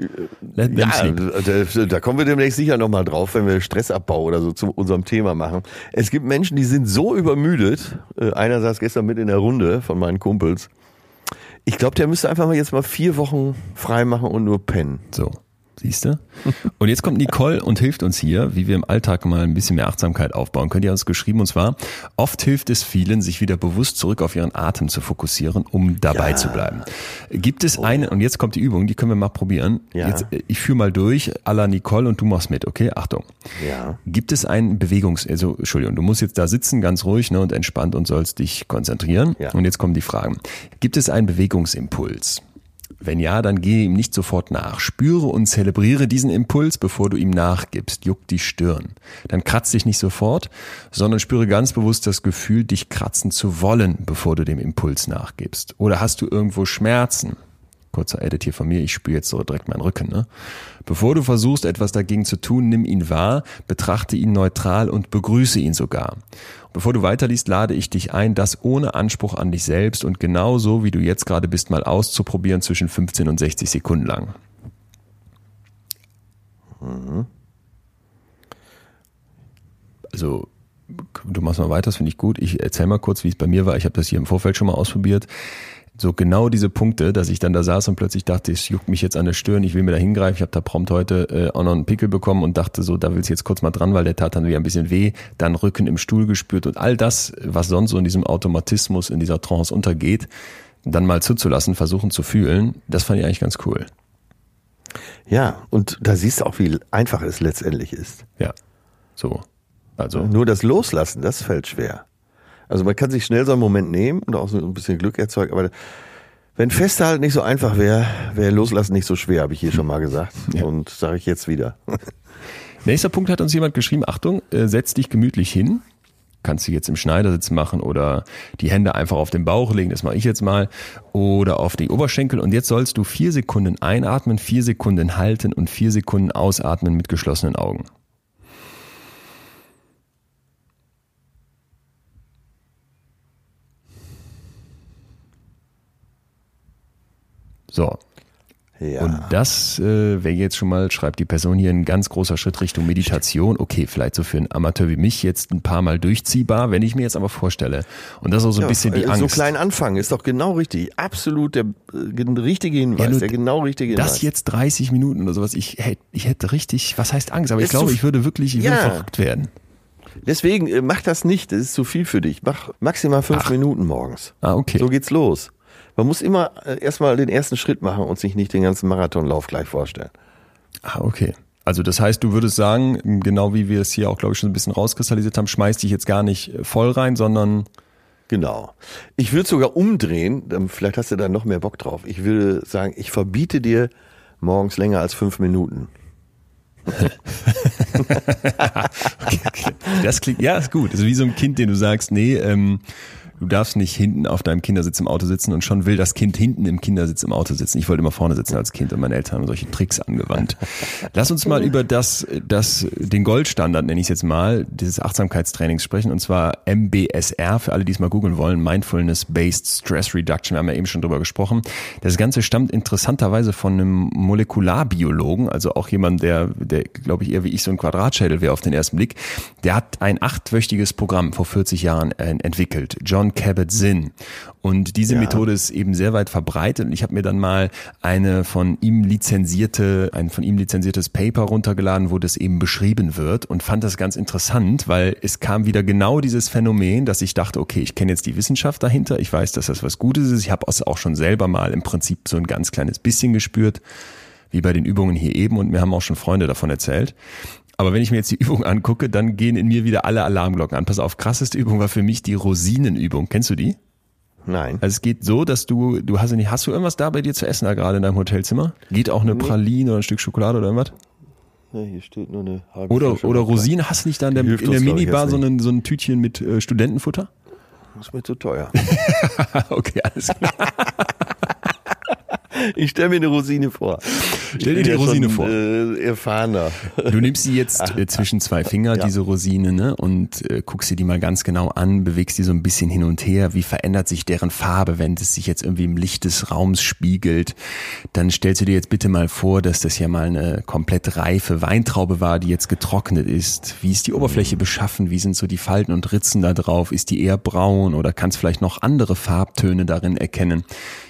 Ja, da, da kommen wir demnächst sicher nochmal drauf, wenn wir Stressabbau oder so zu unserem Thema machen. Es gibt Menschen, die sind so übermüdet. Äh, einer saß gestern mit in der Runde von meinen Kumpels. Ich glaube, der müsste einfach mal jetzt mal vier Wochen frei machen und nur pennen. So. Siehst du? Und jetzt kommt Nicole und hilft uns hier, wie wir im Alltag mal ein bisschen mehr Achtsamkeit aufbauen können. Die hat uns geschrieben und zwar, oft hilft es vielen, sich wieder bewusst zurück auf ihren Atem zu fokussieren, um dabei ja. zu bleiben. Gibt es oh. eine, und jetzt kommt die Übung, die können wir mal probieren. Ja. Jetzt, äh, ich führe mal durch, à la Nicole und du machst mit, okay? Achtung. Ja. Gibt es einen Bewegungs-, also, Entschuldigung, du musst jetzt da sitzen, ganz ruhig ne, und entspannt und sollst dich konzentrieren. Ja. Und jetzt kommen die Fragen. Gibt es einen Bewegungsimpuls? Wenn ja, dann gehe ihm nicht sofort nach. Spüre und zelebriere diesen Impuls, bevor du ihm nachgibst. Juck die Stirn. Dann kratz dich nicht sofort, sondern spüre ganz bewusst das Gefühl, dich kratzen zu wollen, bevor du dem Impuls nachgibst. Oder hast du irgendwo Schmerzen? Kurzer Edit hier von mir, ich spüre jetzt so direkt meinen Rücken. Ne? Bevor du versuchst, etwas dagegen zu tun, nimm ihn wahr, betrachte ihn neutral und begrüße ihn sogar. Bevor du weiterliest, lade ich dich ein, das ohne Anspruch an dich selbst und genau so, wie du jetzt gerade bist, mal auszuprobieren zwischen 15 und 60 Sekunden lang. Mhm. Also, du machst mal weiter, das finde ich gut. Ich erzähl mal kurz, wie es bei mir war. Ich habe das hier im Vorfeld schon mal ausprobiert so genau diese Punkte, dass ich dann da saß und plötzlich dachte, es juckt mich jetzt an der Stirn, ich will mir da hingreifen. Ich habe da prompt heute äh, auch noch einen Pickel bekommen und dachte so, da willst du jetzt kurz mal dran, weil der tat dann wieder ein bisschen weh. Dann Rücken im Stuhl gespürt und all das, was sonst so in diesem Automatismus, in dieser Trance untergeht, dann mal zuzulassen, versuchen zu fühlen, das fand ich eigentlich ganz cool. Ja, und da siehst du auch, wie einfach es letztendlich ist. Ja, so. Also. Nur das Loslassen, das fällt schwer. Also man kann sich schnell so einen Moment nehmen und auch so ein bisschen Glück erzeugen, aber wenn Festhalten nicht so einfach wäre, wäre Loslassen nicht so schwer, habe ich hier schon mal gesagt. Ja. Und sage ich jetzt wieder. <laughs> Nächster Punkt hat uns jemand geschrieben, Achtung, äh, setz dich gemütlich hin. Kannst du jetzt im Schneidersitz machen oder die Hände einfach auf den Bauch legen, das mache ich jetzt mal, oder auf die Oberschenkel. Und jetzt sollst du vier Sekunden einatmen, vier Sekunden halten und vier Sekunden ausatmen mit geschlossenen Augen. So. Ja. Und das äh, wäre jetzt schon mal, schreibt die Person hier, ein ganz großer Schritt Richtung Meditation. Okay, vielleicht so für einen Amateur wie mich jetzt ein paar Mal durchziehbar, wenn ich mir jetzt aber vorstelle. Und das ist auch so ein ja, bisschen die Angst. So klein anfangen ist doch genau richtig. Absolut der äh, richtige Hinweis, ja, der genau richtige Hinweis. Das jetzt 30 Minuten oder sowas, ich hätte, ich hätte richtig, was heißt Angst? Aber ich glaube, ich würde wirklich, ich würde verrückt werden. Deswegen, äh, mach das nicht, das ist zu viel für dich. Mach maximal fünf Ach. Minuten morgens. Ah, okay. So geht's los. Man muss immer äh, erstmal den ersten Schritt machen und sich nicht den ganzen Marathonlauf gleich vorstellen. Ah, okay. Also das heißt, du würdest sagen, genau wie wir es hier auch, glaube ich, schon ein bisschen rauskristallisiert haben, schmeiß dich jetzt gar nicht äh, voll rein, sondern Genau. Ich würde sogar umdrehen, vielleicht hast du da noch mehr Bock drauf. Ich würde sagen, ich verbiete dir morgens länger als fünf Minuten. <laughs> okay, okay. Das klingt, ja, ist gut. Das ist wie so ein Kind, den du sagst, nee, ähm, du darfst nicht hinten auf deinem Kindersitz im Auto sitzen und schon will das Kind hinten im Kindersitz im Auto sitzen. Ich wollte immer vorne sitzen als Kind und meine Eltern haben solche Tricks angewandt. <laughs> Lass uns mal über das, das, den Goldstandard nenne ich es jetzt mal, dieses Achtsamkeitstrainings sprechen und zwar MBSR für alle, die es mal googeln wollen, Mindfulness-Based Stress Reduction. Wir haben ja eben schon drüber gesprochen. Das Ganze stammt interessanterweise von einem Molekularbiologen, also auch jemand, der, der glaube ich eher wie ich so ein Quadratschädel wäre auf den ersten Blick. Der hat ein achtwöchiges Programm vor 40 Jahren äh, entwickelt. John John Kabat-Zinn. Und diese ja. Methode ist eben sehr weit verbreitet. Und ich habe mir dann mal eine von ihm lizenzierte, ein von ihm lizenziertes Paper runtergeladen, wo das eben beschrieben wird und fand das ganz interessant, weil es kam wieder genau dieses Phänomen, dass ich dachte, okay, ich kenne jetzt die Wissenschaft dahinter, ich weiß, dass das was Gutes ist. Ich habe es auch schon selber mal im Prinzip so ein ganz kleines bisschen gespürt wie bei den Übungen hier eben und mir haben auch schon Freunde davon erzählt. Aber wenn ich mir jetzt die <laughs> Übung angucke, dann gehen in mir wieder alle Alarmglocken an. Pass auf, krasseste Übung war für mich die Rosinenübung. Kennst du die? Nein. Also es geht so, dass du, du hast nicht, hast du irgendwas da bei dir zu essen da gerade in deinem Hotelzimmer? Geht auch eine Praline oder ein Stück Schokolade oder irgendwas? Ja, hier steht nur eine halbe Oder, oder Rosinen, hast du nicht da in der, in der Minibar so, einen, so ein Tütchen mit äh, Studentenfutter? Das ist mir zu teuer. <laughs> okay, alles klar. <laughs> Ich stelle mir eine Rosine vor. Stell dir die ja Rosine schon, vor. Äh, erfahrener. Du nimmst sie jetzt <laughs> äh, zwischen zwei Finger, diese Rosine, ne, und äh, guckst dir die mal ganz genau an, bewegst die so ein bisschen hin und her. Wie verändert sich deren Farbe, wenn es sich jetzt irgendwie im Licht des Raums spiegelt? Dann stellst du dir jetzt bitte mal vor, dass das ja mal eine komplett reife Weintraube war, die jetzt getrocknet ist. Wie ist die Oberfläche beschaffen? Wie sind so die Falten und Ritzen da drauf? Ist die eher braun oder kannst vielleicht noch andere Farbtöne darin erkennen?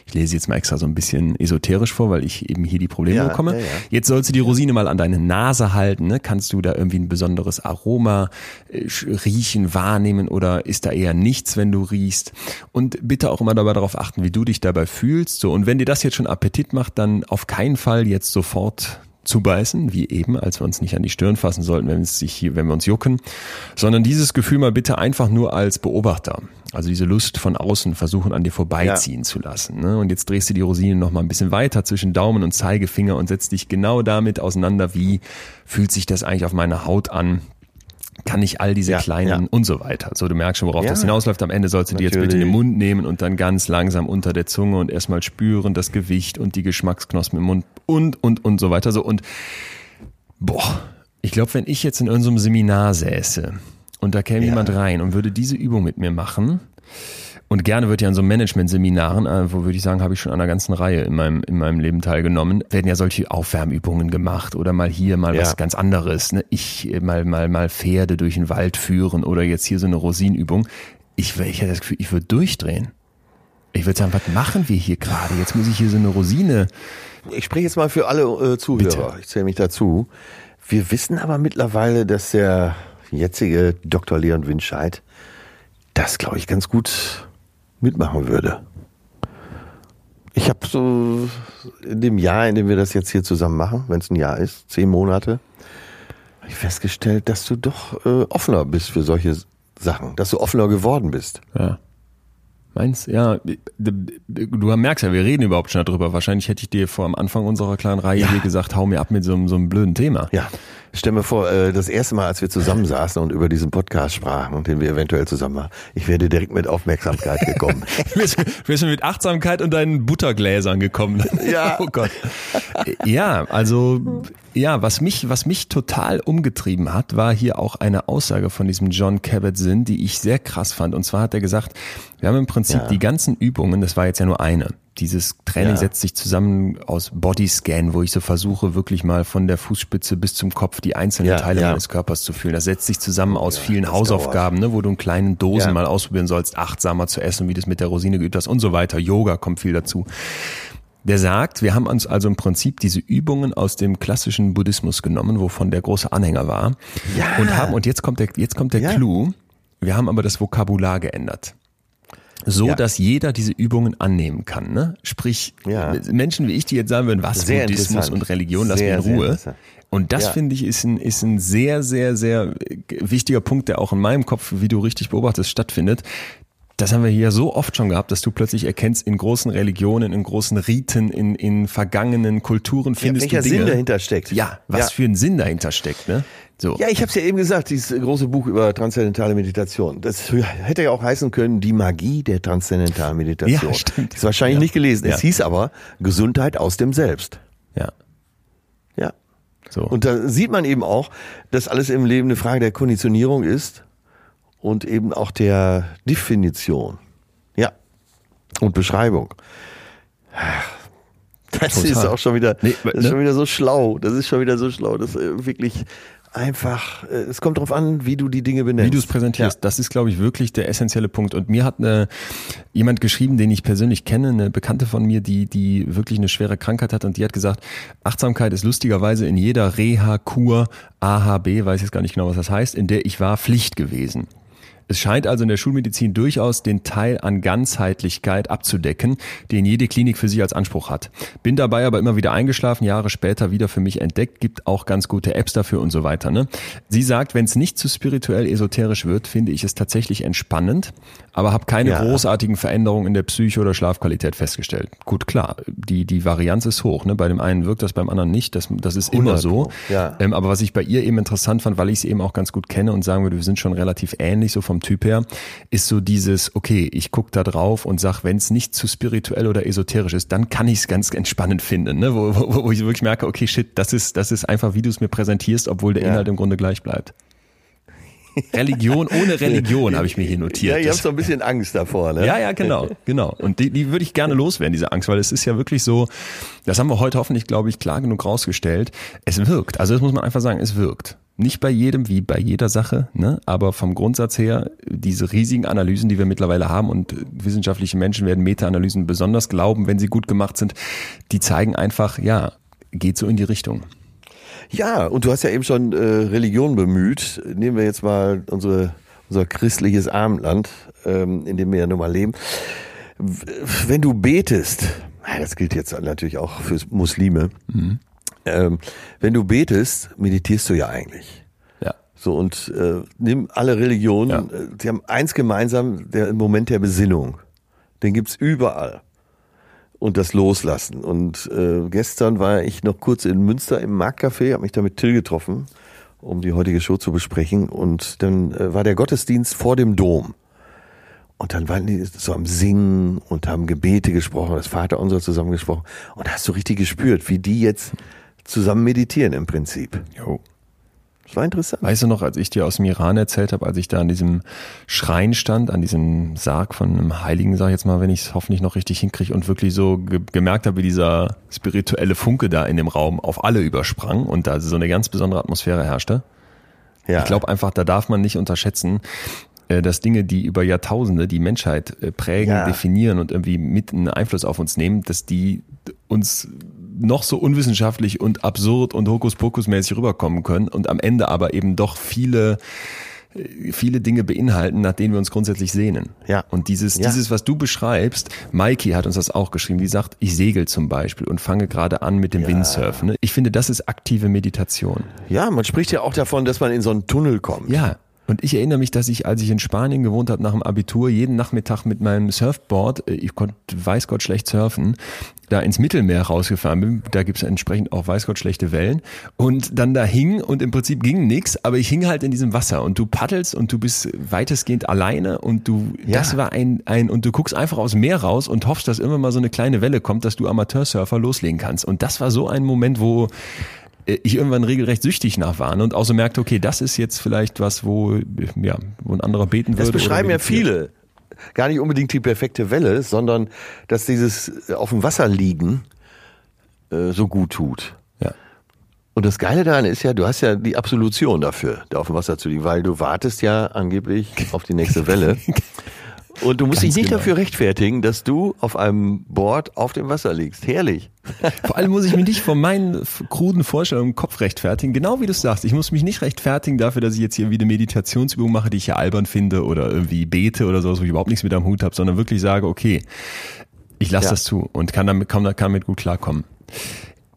Ich lese jetzt mal extra so ein bisschen esoterisch vor, weil ich eben hier die Probleme Ja, bekomme. ja, ja. Jetzt sollst du die Rosine mal an deine Nase halten. Ne? Kannst du da irgendwie ein besonderes Aroma äh, riechen, wahrnehmen oder ist da eher nichts, wenn du riechst? Und bitte auch immer dabei darauf achten, wie du dich dabei fühlst. So und wenn dir das jetzt schon Appetit macht, dann auf keinen Fall jetzt sofort zubeißen, wie eben, als wir uns nicht an die Stirn fassen sollten, wenn es sich hier, wenn wir uns jucken, sondern dieses Gefühl mal bitte einfach nur als Beobachter. Also diese Lust von außen versuchen an dir vorbeiziehen zu lassen. Ne? Und jetzt drehst du die Rosine noch mal ein bisschen weiter zwischen Daumen und Zeigefinger und setzt dich genau damit auseinander, wie fühlt sich das eigentlich auf meiner Haut an? Kann ich all diese Ja, kleinen ja. und so weiter. So, du merkst schon, worauf Ja. das hinausläuft. Am Ende sollst du die jetzt bitte in den Natürlich. Mund nehmen und dann ganz langsam unter der Zunge und erstmal spüren das Gewicht und die Geschmacksknospen im Mund und, und, und so weiter. So, und boah, ich glaube, wenn ich jetzt in irgendeinem Seminar säße und da käme Ja. jemand rein und würde diese Übung mit mir machen, und gerne wird ja an so Management-Seminaren, äh, wo würde ich sagen, habe ich schon an einer ganzen Reihe in meinem, in meinem Leben teilgenommen, werden ja solche Aufwärmübungen gemacht oder mal hier mal Ja. was ganz anderes. Ne? Ich äh, mal, mal, mal Pferde durch den Wald führen oder jetzt hier so eine Rosinenübung. Ich, ich hätte das Gefühl, ich würde durchdrehen. Ich würde sagen, was machen wir hier gerade? Jetzt muss ich hier so eine Rosine. Ich spreche jetzt mal für alle äh, Zuhörer. Bitte. Ich zähle mich dazu. Wir wissen aber mittlerweile, dass der jetzige Dr. Leon Winscheid das, glaube ich, ganz gut mitmachen würde. Ich habe so in dem Jahr, in dem wir das jetzt hier zusammen machen, wenn es ein Jahr ist, zehn Monate, habe ich festgestellt, dass du doch äh, offener bist für solche Sachen, dass du offener geworden bist. Ja. Meins, ja, du merkst ja, wir reden überhaupt schon darüber. Wahrscheinlich hätte ich dir vor am Anfang unserer kleinen Reihe Ja. hier gesagt, hau mir ab mit so, einem- so einem blöden Thema. Ja, stell mir vor, äh, das erste Mal, als wir zusammensaßen und über diesen Podcast sprachen, den wir eventuell zusammen machen, ich wäre direkt mit Aufmerksamkeit gekommen. <laughs> Wir du mit Achtsamkeit und deinen Buttergläsern gekommen. <laughs> Ja. Oh Gott. Ja, also ja, was mich, was mich total umgetrieben hat, war hier auch eine Aussage von diesem John Kabat-Zinn, die ich sehr krass fand. Und zwar hat er gesagt, wir haben im Prinzip Ja. die ganzen Übungen, das war jetzt ja nur eine. Dieses Training Ja. setzt sich zusammen aus Bodyscan, wo ich so versuche, wirklich mal von der Fußspitze bis zum Kopf die einzelnen Ja, Teile ja. meines Körpers zu fühlen. Das setzt sich zusammen aus vielen das Hausaufgaben, ne, wo du in kleinen Dosen mal ausprobieren sollst, achtsamer zu essen, wie du es mit der Rosine geübt hast und so weiter. Yoga kommt viel dazu. Der sagt, wir haben uns also im Prinzip diese Übungen aus dem klassischen Buddhismus genommen, wovon der große Anhänger war. Ja. Und haben, und jetzt kommt der, jetzt kommt der. Clou. Wir haben aber das Vokabular geändert. So, Ja. dass jeder diese Übungen annehmen kann. Ne? Sprich, Ja. Menschen wie ich, die jetzt sagen würden, was Sehr Buddhismus und Religion, lass sehr in Ruhe. Und das Ja. finde ich ist ein, ist ein sehr, sehr, sehr wichtiger Punkt, der auch in meinem Kopf, wie du richtig beobachtest, stattfindet. Das haben wir hier so oft schon gehabt, dass du plötzlich erkennst, in großen Religionen, in großen Riten, in, in vergangenen Kulturen findest welcher du Dinge. Sinn dahinter steckt. Ja, was Ja. für ein Sinn dahinter steckt, ne? So. Ja, ich habe es ja eben gesagt, dieses große Buch über transzendentale Meditation. Das hätte ja auch heißen können, die Magie der transzendentalen Meditation. Ja, stimmt. Ist wahrscheinlich Ja. nicht gelesen. Ja. Es hieß aber Gesundheit aus dem Selbst. ja. Ja. So. Und da sieht man eben auch, dass alles im Leben eine Frage der Konditionierung ist und eben auch der Definition. Ja. Und Beschreibung. Das Total. ist auch schon wieder, Nee, das ist ne? schon wieder so schlau. Das ist schon wieder so schlau. Das ist wirklich einfach, äh, es kommt darauf an, wie du die Dinge benennst. Wie du es präsentierst, das ist, glaube ich, wirklich der essentielle Punkt. Und mir hat eine, jemand geschrieben, den ich persönlich kenne, eine Bekannte von mir, die, die wirklich eine schwere Krankheit hat und die hat gesagt, Achtsamkeit ist lustigerweise in jeder Reha-Kur, AHB, weiß jetzt gar nicht genau, was das heißt, in der ich war, Pflicht gewesen. Es scheint also in der Schulmedizin durchaus den Teil an Ganzheitlichkeit abzudecken, den jede Klinik für sich als Anspruch hat. Bin dabei aber immer wieder eingeschlafen, Jahre später wieder für mich entdeckt, gibt auch ganz gute Apps dafür und so weiter. Ne? Sie sagt, wenn es nicht zu spirituell esoterisch wird, finde ich es tatsächlich entspannend, aber habe keine Ja. großartigen Veränderungen in der Psyche oder Schlafqualität festgestellt. Gut, klar, die, die Varianz ist hoch. Ne? Bei dem einen wirkt das, beim anderen nicht. Das, das ist immer 100 so. Ja. Ähm, aber was ich bei ihr eben interessant fand, weil ich sie eben auch ganz gut kenne und sagen würde, wir sind schon relativ ähnlich, so vom vom Typ her, ist so dieses, okay, ich guck da drauf und sag, wenn es nicht zu spirituell oder esoterisch ist, dann kann ich es ganz entspannend finden, ne? wo, wo, wo ich wirklich merke, okay, shit, das ist, das ist einfach, wie du es mir präsentierst, obwohl der Ja. Inhalt im Grunde gleich bleibt. Religion ohne <laughs> Religion habe ich mir hier notiert. Ja, ihr habt so ein bisschen Angst davor, ne? ja, ja, genau, genau. Und die, die würde ich gerne loswerden, diese Angst, weil es ist ja wirklich so, das haben wir heute hoffentlich, glaube ich, klar genug rausgestellt. Es wirkt. Also das muss man einfach sagen, es wirkt. Nicht bei jedem wie bei jeder Sache, ne? aber vom Grundsatz her, diese riesigen Analysen, die wir mittlerweile haben und wissenschaftliche Menschen werden Meta-Analysen besonders glauben, wenn sie gut gemacht sind, die zeigen einfach, ja, geht so in die Richtung. Ja, und du hast ja eben schon äh, Religion bemüht. Nehmen wir jetzt mal unsere, unser christliches Abendland, ähm, in dem wir ja nun mal leben. Wenn du betest, das gilt jetzt natürlich auch für Muslime, ähm, wenn du betest, meditierst du ja eigentlich. Ja. So, und äh, nimm alle Religionen, Ja. äh, die haben eins gemeinsam, der Moment der Besinnung. Den gibt's überall. Und das Loslassen. Und äh, gestern war ich noch kurz in Münster im Marktcafé, habe mich da mit Till getroffen, um die heutige Show zu besprechen. Und dann äh, war der Gottesdienst vor dem Dom. Und dann waren die so am Singen und haben Gebete gesprochen, das Vater unser zusammen gesprochen. Und da hast du richtig gespürt, wie die jetzt zusammen meditieren im Prinzip. Jo. Das war interessant. Weißt du noch, als ich dir aus dem Iran erzählt habe, als ich da an diesem Schrein stand, an diesem Sarg von einem Heiligen, sag ich jetzt mal, wenn ich es hoffentlich noch richtig hinkriege und wirklich so ge gemerkt habe, wie dieser spirituelle Funke da in dem Raum auf alle übersprang und da so eine ganz besondere Atmosphäre herrschte. Ja. Ich glaube einfach, da darf man nicht unterschätzen, äh, dass Dinge, die über Jahrtausende die Menschheit äh, prägen, Ja. definieren und irgendwie mit einen Einfluss auf uns nehmen, dass die uns noch so unwissenschaftlich und absurd und Hokuspokus-mäßig rüberkommen können und am Ende aber eben doch viele äh, viele Dinge beinhalten, nach denen wir uns grundsätzlich sehnen. Ja. Und dieses, Ja. dieses, was du beschreibst, Mikey hat uns das auch geschrieben, die sagt, ich segel zum Beispiel und fange gerade an mit dem Windsurfen. ne? Ich finde, das ist aktive Meditation. Ja, man spricht ja auch davon, dass man in so einen Tunnel kommt. Ja. Und ich erinnere mich, dass ich, als ich in Spanien gewohnt habe, nach dem Abitur, jeden Nachmittag mit meinem Surfboard, äh, ich konnte weiß Gott schlecht surfen, da ins Mittelmeer rausgefahren bin. Da gibt's entsprechend auch weiß Gott schlechte Wellen. Und dann da hing und im Prinzip ging nix, aber ich hing halt in diesem Wasser und du paddelst und du bist weitestgehend alleine und du, Ja. das war ein, ein, und du guckst einfach aus dem Meer raus und hoffst, dass immer mal so eine kleine Welle kommt, dass du Amateursurfer loslegen kannst. Und das war so ein Moment, wo ich irgendwann regelrecht süchtig nach war und auch so merkte, okay, das ist jetzt vielleicht was, wo, ja, wo ein anderer beten würde. Das beschreiben ja viele. Gar nicht unbedingt die perfekte Welle, sondern dass dieses äh, auf dem Wasser liegen äh, so gut tut. Ja. Und das Geile daran ist ja, du hast ja die Absolution dafür, da auf dem Wasser zu liegen, weil du wartest ja angeblich <laughs> auf die nächste Welle. <laughs> Und du musst Ganz dich nicht genau. dafür rechtfertigen, dass du auf einem Board auf dem Wasser liegst. Herrlich. <laughs> Vor allem muss ich mich nicht von meinen kruden Vorstellungen im Kopf rechtfertigen. Genau wie du sagst. Ich muss mich nicht rechtfertigen dafür, dass ich jetzt hier eine Meditationsübung mache, die ich ja albern finde oder irgendwie bete oder sowas, wo ich überhaupt nichts mit am Hut habe, sondern wirklich sage, okay, ich lasse Ja. das zu und kann damit, kann damit gut klarkommen.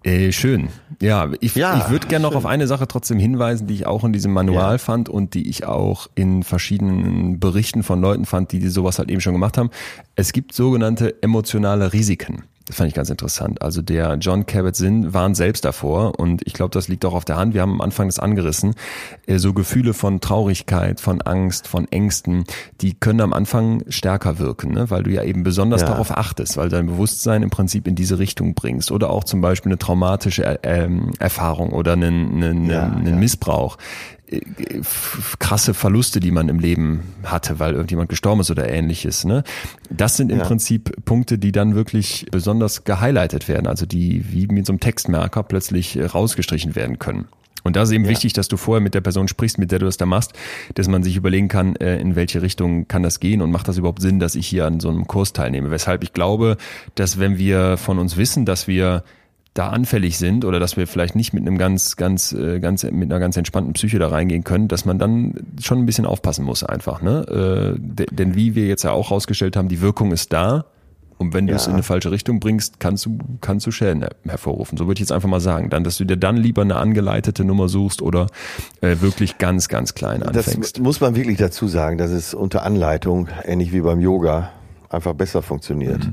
Äh, schön. Ja, ich, Ja, ich würde gerne noch auf eine Sache trotzdem hinweisen, die ich auch in diesem Manual Ja. fand und die ich auch in verschiedenen Berichten von Leuten fand, die sowas halt eben schon gemacht haben. Es gibt sogenannte emotionale Risiken. Das fand ich ganz interessant. Also der John Kabat-Zinn warnt selbst davor und ich glaube, das liegt auch auf der Hand. Wir haben am Anfang das angerissen. Äh, So Gefühle von Traurigkeit, von Angst, von Ängsten, die können am Anfang stärker wirken, ne? weil du ja eben besonders Ja. darauf achtest, weil dein Bewusstsein im Prinzip in diese Richtung bringst oder auch zum Beispiel eine traumatische äh, ähm, Erfahrung oder einen, einen, Ja, einen ja. Missbrauch. Krasse Verluste, die man im Leben hatte, weil irgendjemand gestorben ist oder ähnliches. Ne? Das sind im Ja. Prinzip Punkte, die dann wirklich besonders gehighlightet werden, also die wie mit so einem Textmerker plötzlich äh, rausgestrichen werden können. Und da ist eben Ja. wichtig, dass du vorher mit der Person sprichst, mit der du das da machst, dass man sich überlegen kann, äh, in welche Richtung kann das gehen und macht das überhaupt Sinn, dass ich hier an so einem Kurs teilnehme. Weshalb ich glaube, dass wenn wir von uns wissen, dass wir da anfällig sind oder dass wir vielleicht nicht mit einem ganz, ganz, äh, ganz, mit einer ganz entspannten Psyche da reingehen können, dass man dann schon ein bisschen aufpassen muss einfach, ne? Äh, de- denn wie wir jetzt ja auch rausgestellt haben, die Wirkung ist da. Und wenn du es Ja. in eine falsche Richtung bringst, kannst du, kannst du Schäden her hervorrufen. So würde ich jetzt einfach mal sagen. Dann, dass du dir dann lieber eine angeleitete Nummer suchst oder äh, wirklich ganz, ganz klein Das anfängst. muss man wirklich dazu sagen, dass es unter Anleitung, ähnlich wie beim Yoga, einfach besser funktioniert.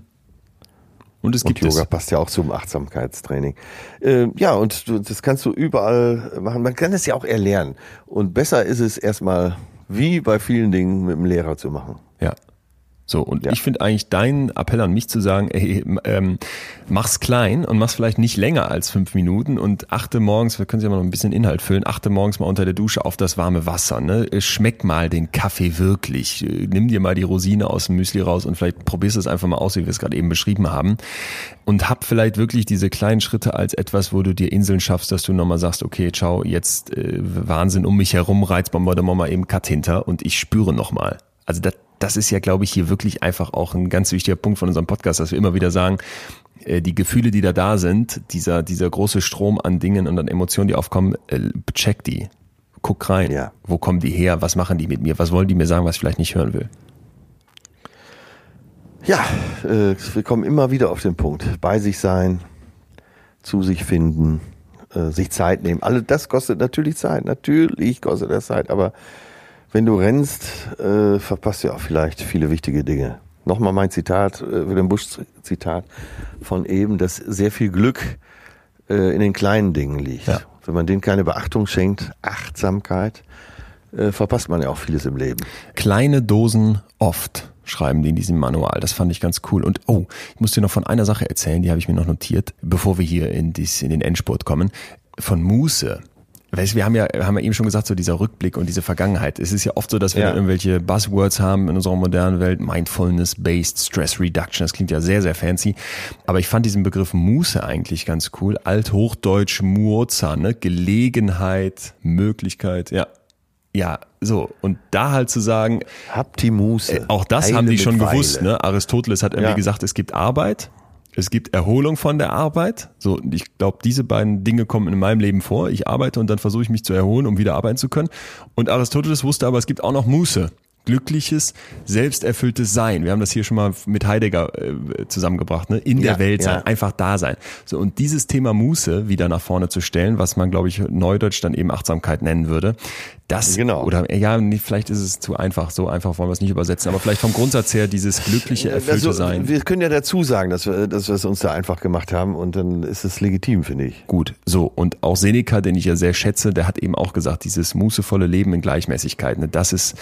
Und es Und gibt Yoga es. passt ja auch zum Achtsamkeitstraining. Äh, ja, und du, das kannst du überall machen. Man kann es ja auch erlernen. Und besser ist es erstmal wie bei vielen Dingen mit dem Lehrer zu machen. Ja. So, und ja. ich finde eigentlich deinen Appell an mich zu sagen, ey, ähm, mach's klein und mach's vielleicht nicht länger als fünf Minuten und achte morgens, wir können ja mal noch ein bisschen Inhalt füllen, achte morgens mal unter der Dusche auf das warme Wasser. Ne? Schmeck mal den Kaffee wirklich. Nimm dir mal die Rosine aus dem Müsli raus und vielleicht probierst es einfach mal aus, wie wir es gerade eben beschrieben haben. Und hab vielleicht wirklich diese kleinen Schritte als etwas, wo du dir Inseln schaffst, dass du nochmal sagst, okay, ciao, jetzt äh, Wahnsinn um mich herum, Reizbombe, mal eben Cut hinter und ich spüre nochmal. Also das, das ist ja, glaube ich, hier wirklich einfach auch ein ganz wichtiger Punkt von unserem Podcast, dass wir immer wieder sagen, äh, die Gefühle, die da da sind, dieser, dieser große Strom an Dingen und an Emotionen, die aufkommen, äh, check die. Guck rein. Ja. Wo kommen die her? Was machen die mit mir? Was wollen die mir sagen, was ich vielleicht nicht hören will? Ja, äh, wir kommen immer wieder auf den Punkt. Bei sich sein, zu sich finden, äh, sich Zeit nehmen. Alle das kostet natürlich Zeit. Natürlich kostet das Zeit, aber wenn du rennst, äh, verpasst du auch vielleicht viele wichtige Dinge. Nochmal mein Zitat, äh, Wilhelm Busch Zitat von eben, dass sehr viel Glück äh, in den kleinen Dingen liegt. Ja. Wenn man denen keine Beachtung schenkt, Achtsamkeit, äh, verpasst man ja auch vieles im Leben. Kleine Dosen oft schreiben die in diesem Manual. Das fand ich ganz cool. Und oh, ich muss dir noch von einer Sache erzählen, die habe ich mir noch notiert, bevor wir hier in, dies, in den Endspurt kommen. Von Muße. Weißt, wir haben ja, haben ja eben schon gesagt, so dieser Rückblick und diese Vergangenheit. Es ist ja oft so, dass wir ja. irgendwelche Buzzwords haben in unserer modernen Welt. Mindfulness-based Stress Reduction. Das klingt ja sehr, sehr fancy. Aber ich fand diesen Begriff Muße eigentlich ganz cool. Althochdeutsch Muoza, ne? Gelegenheit, Möglichkeit, ja. Ja, so. Und da halt zu sagen. Habt die Muße. Äh, auch das haben die schon gewusst, ne? Aristoteles hat irgendwie ja. gesagt, es gibt Arbeit es gibt Erholung von der Arbeit. So, ich glaube, diese beiden Dinge kommen in meinem Leben vor. Ich arbeite und dann versuche ich mich zu erholen, um wieder arbeiten zu können. Und Aristoteles wusste aber, es gibt auch noch Muße glückliches, selbsterfülltes Sein. Wir haben das hier schon mal mit Heidegger äh, zusammengebracht, ne? In ja, der Welt sein, ja. einfach da sein. So und dieses Thema Muße wieder nach vorne zu stellen, was man glaube ich neudeutsch dann eben Achtsamkeit nennen würde. Das genau. oder ja, vielleicht ist es zu einfach, so einfach wollen wir es nicht übersetzen, aber vielleicht vom Grundsatz her dieses glückliche erfüllte also, Sein. Wir können ja dazu sagen, dass wir dass wir es uns da einfach gemacht haben und dann ist es legitim, finde ich. Gut, so und auch Seneca, den ich ja sehr schätze, der hat eben auch gesagt, dieses mußevolle Leben in Gleichmäßigkeit, ne? das ist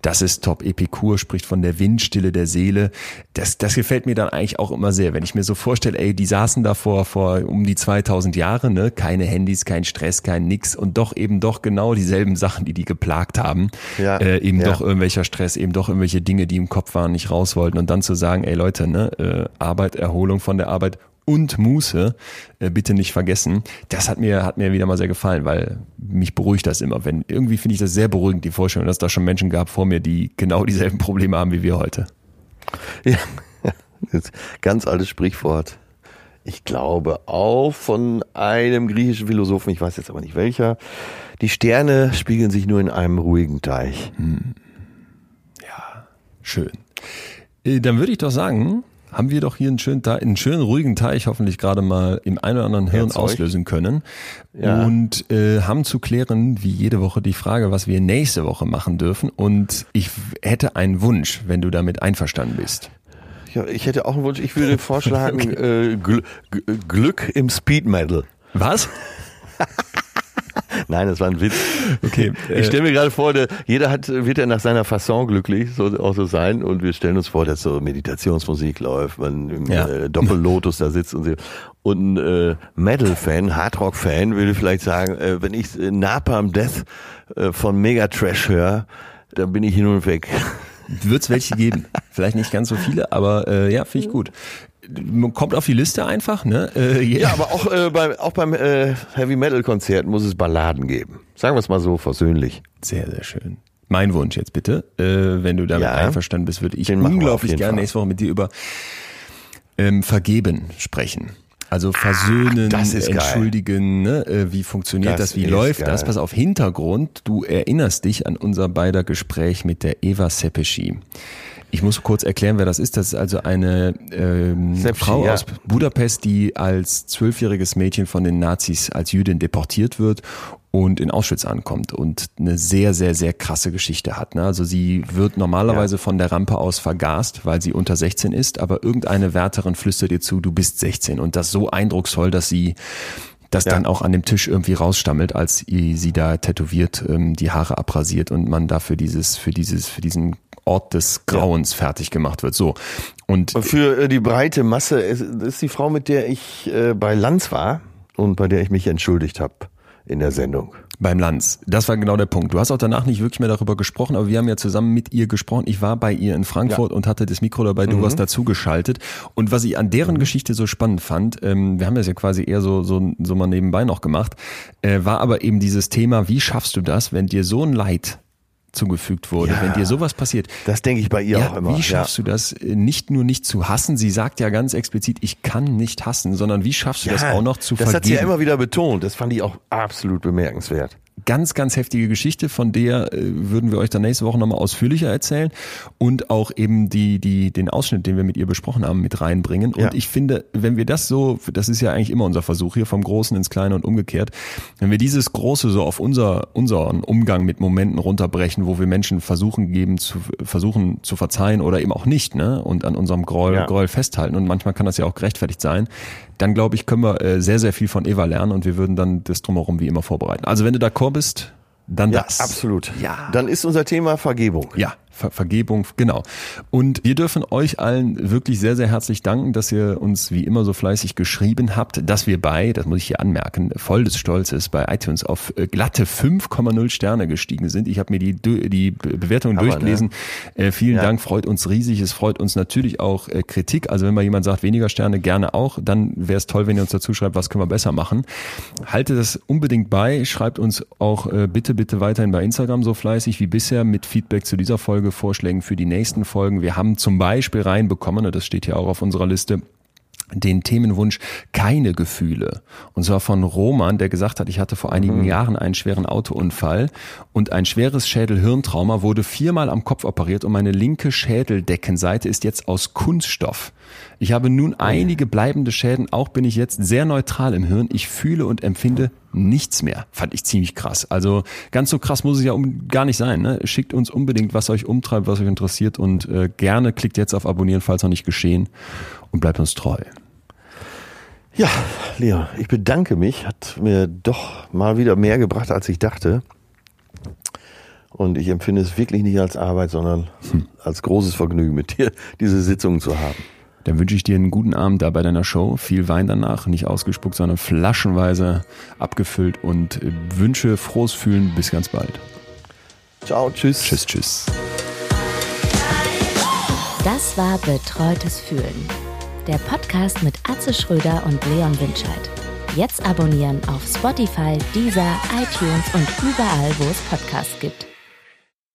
das ist ist top. Epikur spricht von der Windstille der Seele. Das, das gefällt mir dann eigentlich auch immer sehr, wenn ich mir so vorstelle, ey, die saßen da vor, vor um die 2000 Jahre, ne, keine Handys, kein Stress, kein nix und doch eben doch genau dieselben Sachen, die die geplagt haben. Ja, äh, eben ja. doch irgendwelcher Stress, eben doch irgendwelche Dinge, die im Kopf waren, nicht raus wollten und dann zu sagen, ey Leute, ne, äh, Arbeit, Erholung von der Arbeit und Muße, äh, bitte nicht vergessen. Das hat mir, hat mir wieder mal sehr gefallen, weil mich beruhigt das immer. Wenn, irgendwie finde ich das sehr beruhigend, die Vorstellung, dass es da schon Menschen gab vor mir, die genau dieselben Probleme haben wie wir heute. Ja, <laughs> ganz altes Sprichwort. Ich glaube auch von einem griechischen Philosophen, ich weiß jetzt aber nicht welcher. Die Sterne spiegeln sich nur in einem ruhigen Teich. Hm. Ja, schön. Äh, dann würde ich doch sagen, haben wir doch hier einen schönen, einen schönen ruhigen Teich hoffentlich gerade mal im einen oder anderen Hirn Erzeugt. auslösen können ja. und äh, haben zu klären, wie jede Woche, die Frage, was wir nächste Woche machen dürfen. Und ich hätte einen Wunsch, wenn du damit einverstanden bist. Ja, ich hätte auch einen Wunsch. Ich würde <laughs> vorschlagen, okay. äh, Gl Glück im Speed Metal. Was? <laughs> Nein, das war ein Witz. <laughs> Okay. Ich stelle mir gerade vor, der, jeder hat, wird ja nach seiner Fasson glücklich, so auch so sein. Und wir stellen uns vor, dass so Meditationsmusik läuft, man im ja. äh, Doppellotus da sitzt und so. Und ein äh, Metal-Fan, Hardrock-Fan würde vielleicht sagen, äh, wenn ich äh, Napalm Death äh, von Megatrash höre, dann bin ich hin und weg. Wird es welche geben. <laughs> Vielleicht nicht ganz so viele, aber äh, ja, finde ich gut kommt auf die Liste einfach, ne? Äh, yeah. Ja, aber auch, äh, beim, auch beim äh, Heavy Metal Konzert muss es Balladen geben. Sagen wir es mal so versöhnlich. Sehr, sehr schön. Mein Wunsch jetzt bitte, äh, wenn du damit ja, einverstanden bist, würde ich unglaublich gerne Fall. nächste Woche mit dir über ähm, Vergeben sprechen. Also ah, versöhnen, ah, entschuldigen, ne? Äh, wie funktioniert das, das wie läuft geil. das? Pass auf, Hintergrund, du erinnerst dich an unser beider Gespräch mit der Eva Sepeschi. Ich muss kurz erklären, wer das ist. Das ist also eine ähm, Frau ja. aus Budapest, die als zwölfjähriges Mädchen von den Nazis als Jüdin deportiert wird und in Auschwitz ankommt und eine sehr, sehr, sehr krasse Geschichte hat. Ne? Also sie wird normalerweise ja. von der Rampe aus vergast, weil sie unter 16 ist, aber irgendeine Wärterin flüstert ihr zu, du bist 16 und das so eindrucksvoll, dass sie das ja. dann auch an dem Tisch irgendwie rausstammelt, als sie da tätowiert ähm, die Haare abrasiert und man dafür dieses, für dieses, für diesen Ort des Grauens fertig gemacht wird. So. Und, für äh, die breite Masse ist, ist die Frau, mit der ich äh, bei Lanz war und bei der ich mich entschuldigt habe in der Sendung. Beim Lanz. Das war genau der Punkt. Du hast auch danach nicht wirklich mehr darüber gesprochen, aber wir haben ja zusammen mit ihr gesprochen. Ich war bei ihr in Frankfurt ja. und hatte das Mikro dabei, du mhm. warst dazugeschaltet. Und was ich an deren mhm. Geschichte so spannend fand, ähm, wir haben das ja quasi eher so, so, so mal nebenbei noch gemacht, äh, war aber eben dieses Thema, wie schaffst du das, wenn dir so ein Leid zugefügt wurde. Ja, Wenn dir sowas passiert. Das denke ich bei ihr ja, auch immer. Wie schaffst ja. du das, äh, nicht nur nicht zu hassen? Sie sagt ja ganz explizit, ich kann nicht hassen, sondern wie schaffst du das auch noch zu das vergeben? Das hat sie ja immer wieder betont. Das fand ich auch absolut bemerkenswert ganz, ganz heftige Geschichte, von der äh, würden wir euch dann nächste Woche nochmal ausführlicher erzählen und auch eben die, die, den Ausschnitt, den wir mit ihr besprochen haben, mit reinbringen. Und ja. ich finde, wenn wir das so, das ist ja eigentlich immer unser Versuch hier vom Großen ins Kleine und umgekehrt, wenn wir dieses Große so auf unser, unseren Umgang mit Momenten runterbrechen, wo wir Menschen versuchen geben, zu, versuchen zu verzeihen oder eben auch nicht, ne, und an unserem Groll, ja. Groll festhalten. Und manchmal kann das ja auch gerechtfertigt sein dann glaube ich, können wir äh, sehr, sehr viel von Eva lernen und wir würden dann das drumherum wie immer vorbereiten. Also wenn du d'accord bist, dann ja, das. Absolut. Ja. Dann ist unser Thema Vergebung. Ja, Ver Vergebung, genau. Und wir dürfen euch allen wirklich sehr, sehr herzlich danken, dass ihr uns wie immer so fleißig geschrieben habt, dass wir bei, das muss ich hier anmerken, voll des Stolzes bei iTunes auf äh, glatte 5,0 Sterne gestiegen sind. Ich habe mir die, die Bewertungen Aber, durchgelesen. Ne? Äh, vielen ja. Dank, freut uns riesig. Es freut uns natürlich auch äh, Kritik. Also wenn mal jemand sagt, weniger Sterne, gerne auch. Dann wäre es toll, wenn ihr uns dazu schreibt, was können wir besser machen. Haltet das unbedingt bei. Schreibt uns auch äh, bitte, bitte weiterhin bei Instagram so fleißig wie bisher mit Feedback zu dieser Folge Folgevorschlägen für die nächsten Folgen. Wir haben zum Beispiel reinbekommen, und das steht hier auch auf unserer Liste, den Themenwunsch keine Gefühle. Und zwar von Roman, der gesagt hat, ich hatte vor einigen mhm. Jahren einen schweren Autounfall und ein schweres Schädelhirntrauma wurde viermal am Kopf operiert und meine linke Schädeldeckenseite ist jetzt aus Kunststoff. Ich habe nun einige bleibende Schäden, auch bin ich jetzt sehr neutral im Hirn. Ich fühle und empfinde nichts mehr. Fand ich ziemlich krass. Also ganz so krass muss es ja um, gar nicht sein. Ne? Schickt uns unbedingt, was euch umtreibt, was euch interessiert und äh, gerne klickt jetzt auf Abonnieren, falls noch nicht geschehen und bleibt uns treu. Ja, Leon, ich bedanke mich. Hat mir doch mal wieder mehr gebracht, als ich dachte. Und ich empfinde es wirklich nicht als Arbeit, sondern hm. als großes Vergnügen, mit dir diese Sitzungen zu haben. Dann wünsche ich dir einen guten Abend da bei deiner Show. Viel Wein danach, nicht ausgespuckt, sondern flaschenweise abgefüllt und wünsche frohes Fühlen. Bis ganz bald. Ciao, tschüss. Tschüss, tschüss. Das war Betreutes Fühlen. Der Podcast mit Atze Schröder und Leon Winscheid. Jetzt abonnieren auf Spotify, Deezer, iTunes und überall, wo es Podcasts gibt.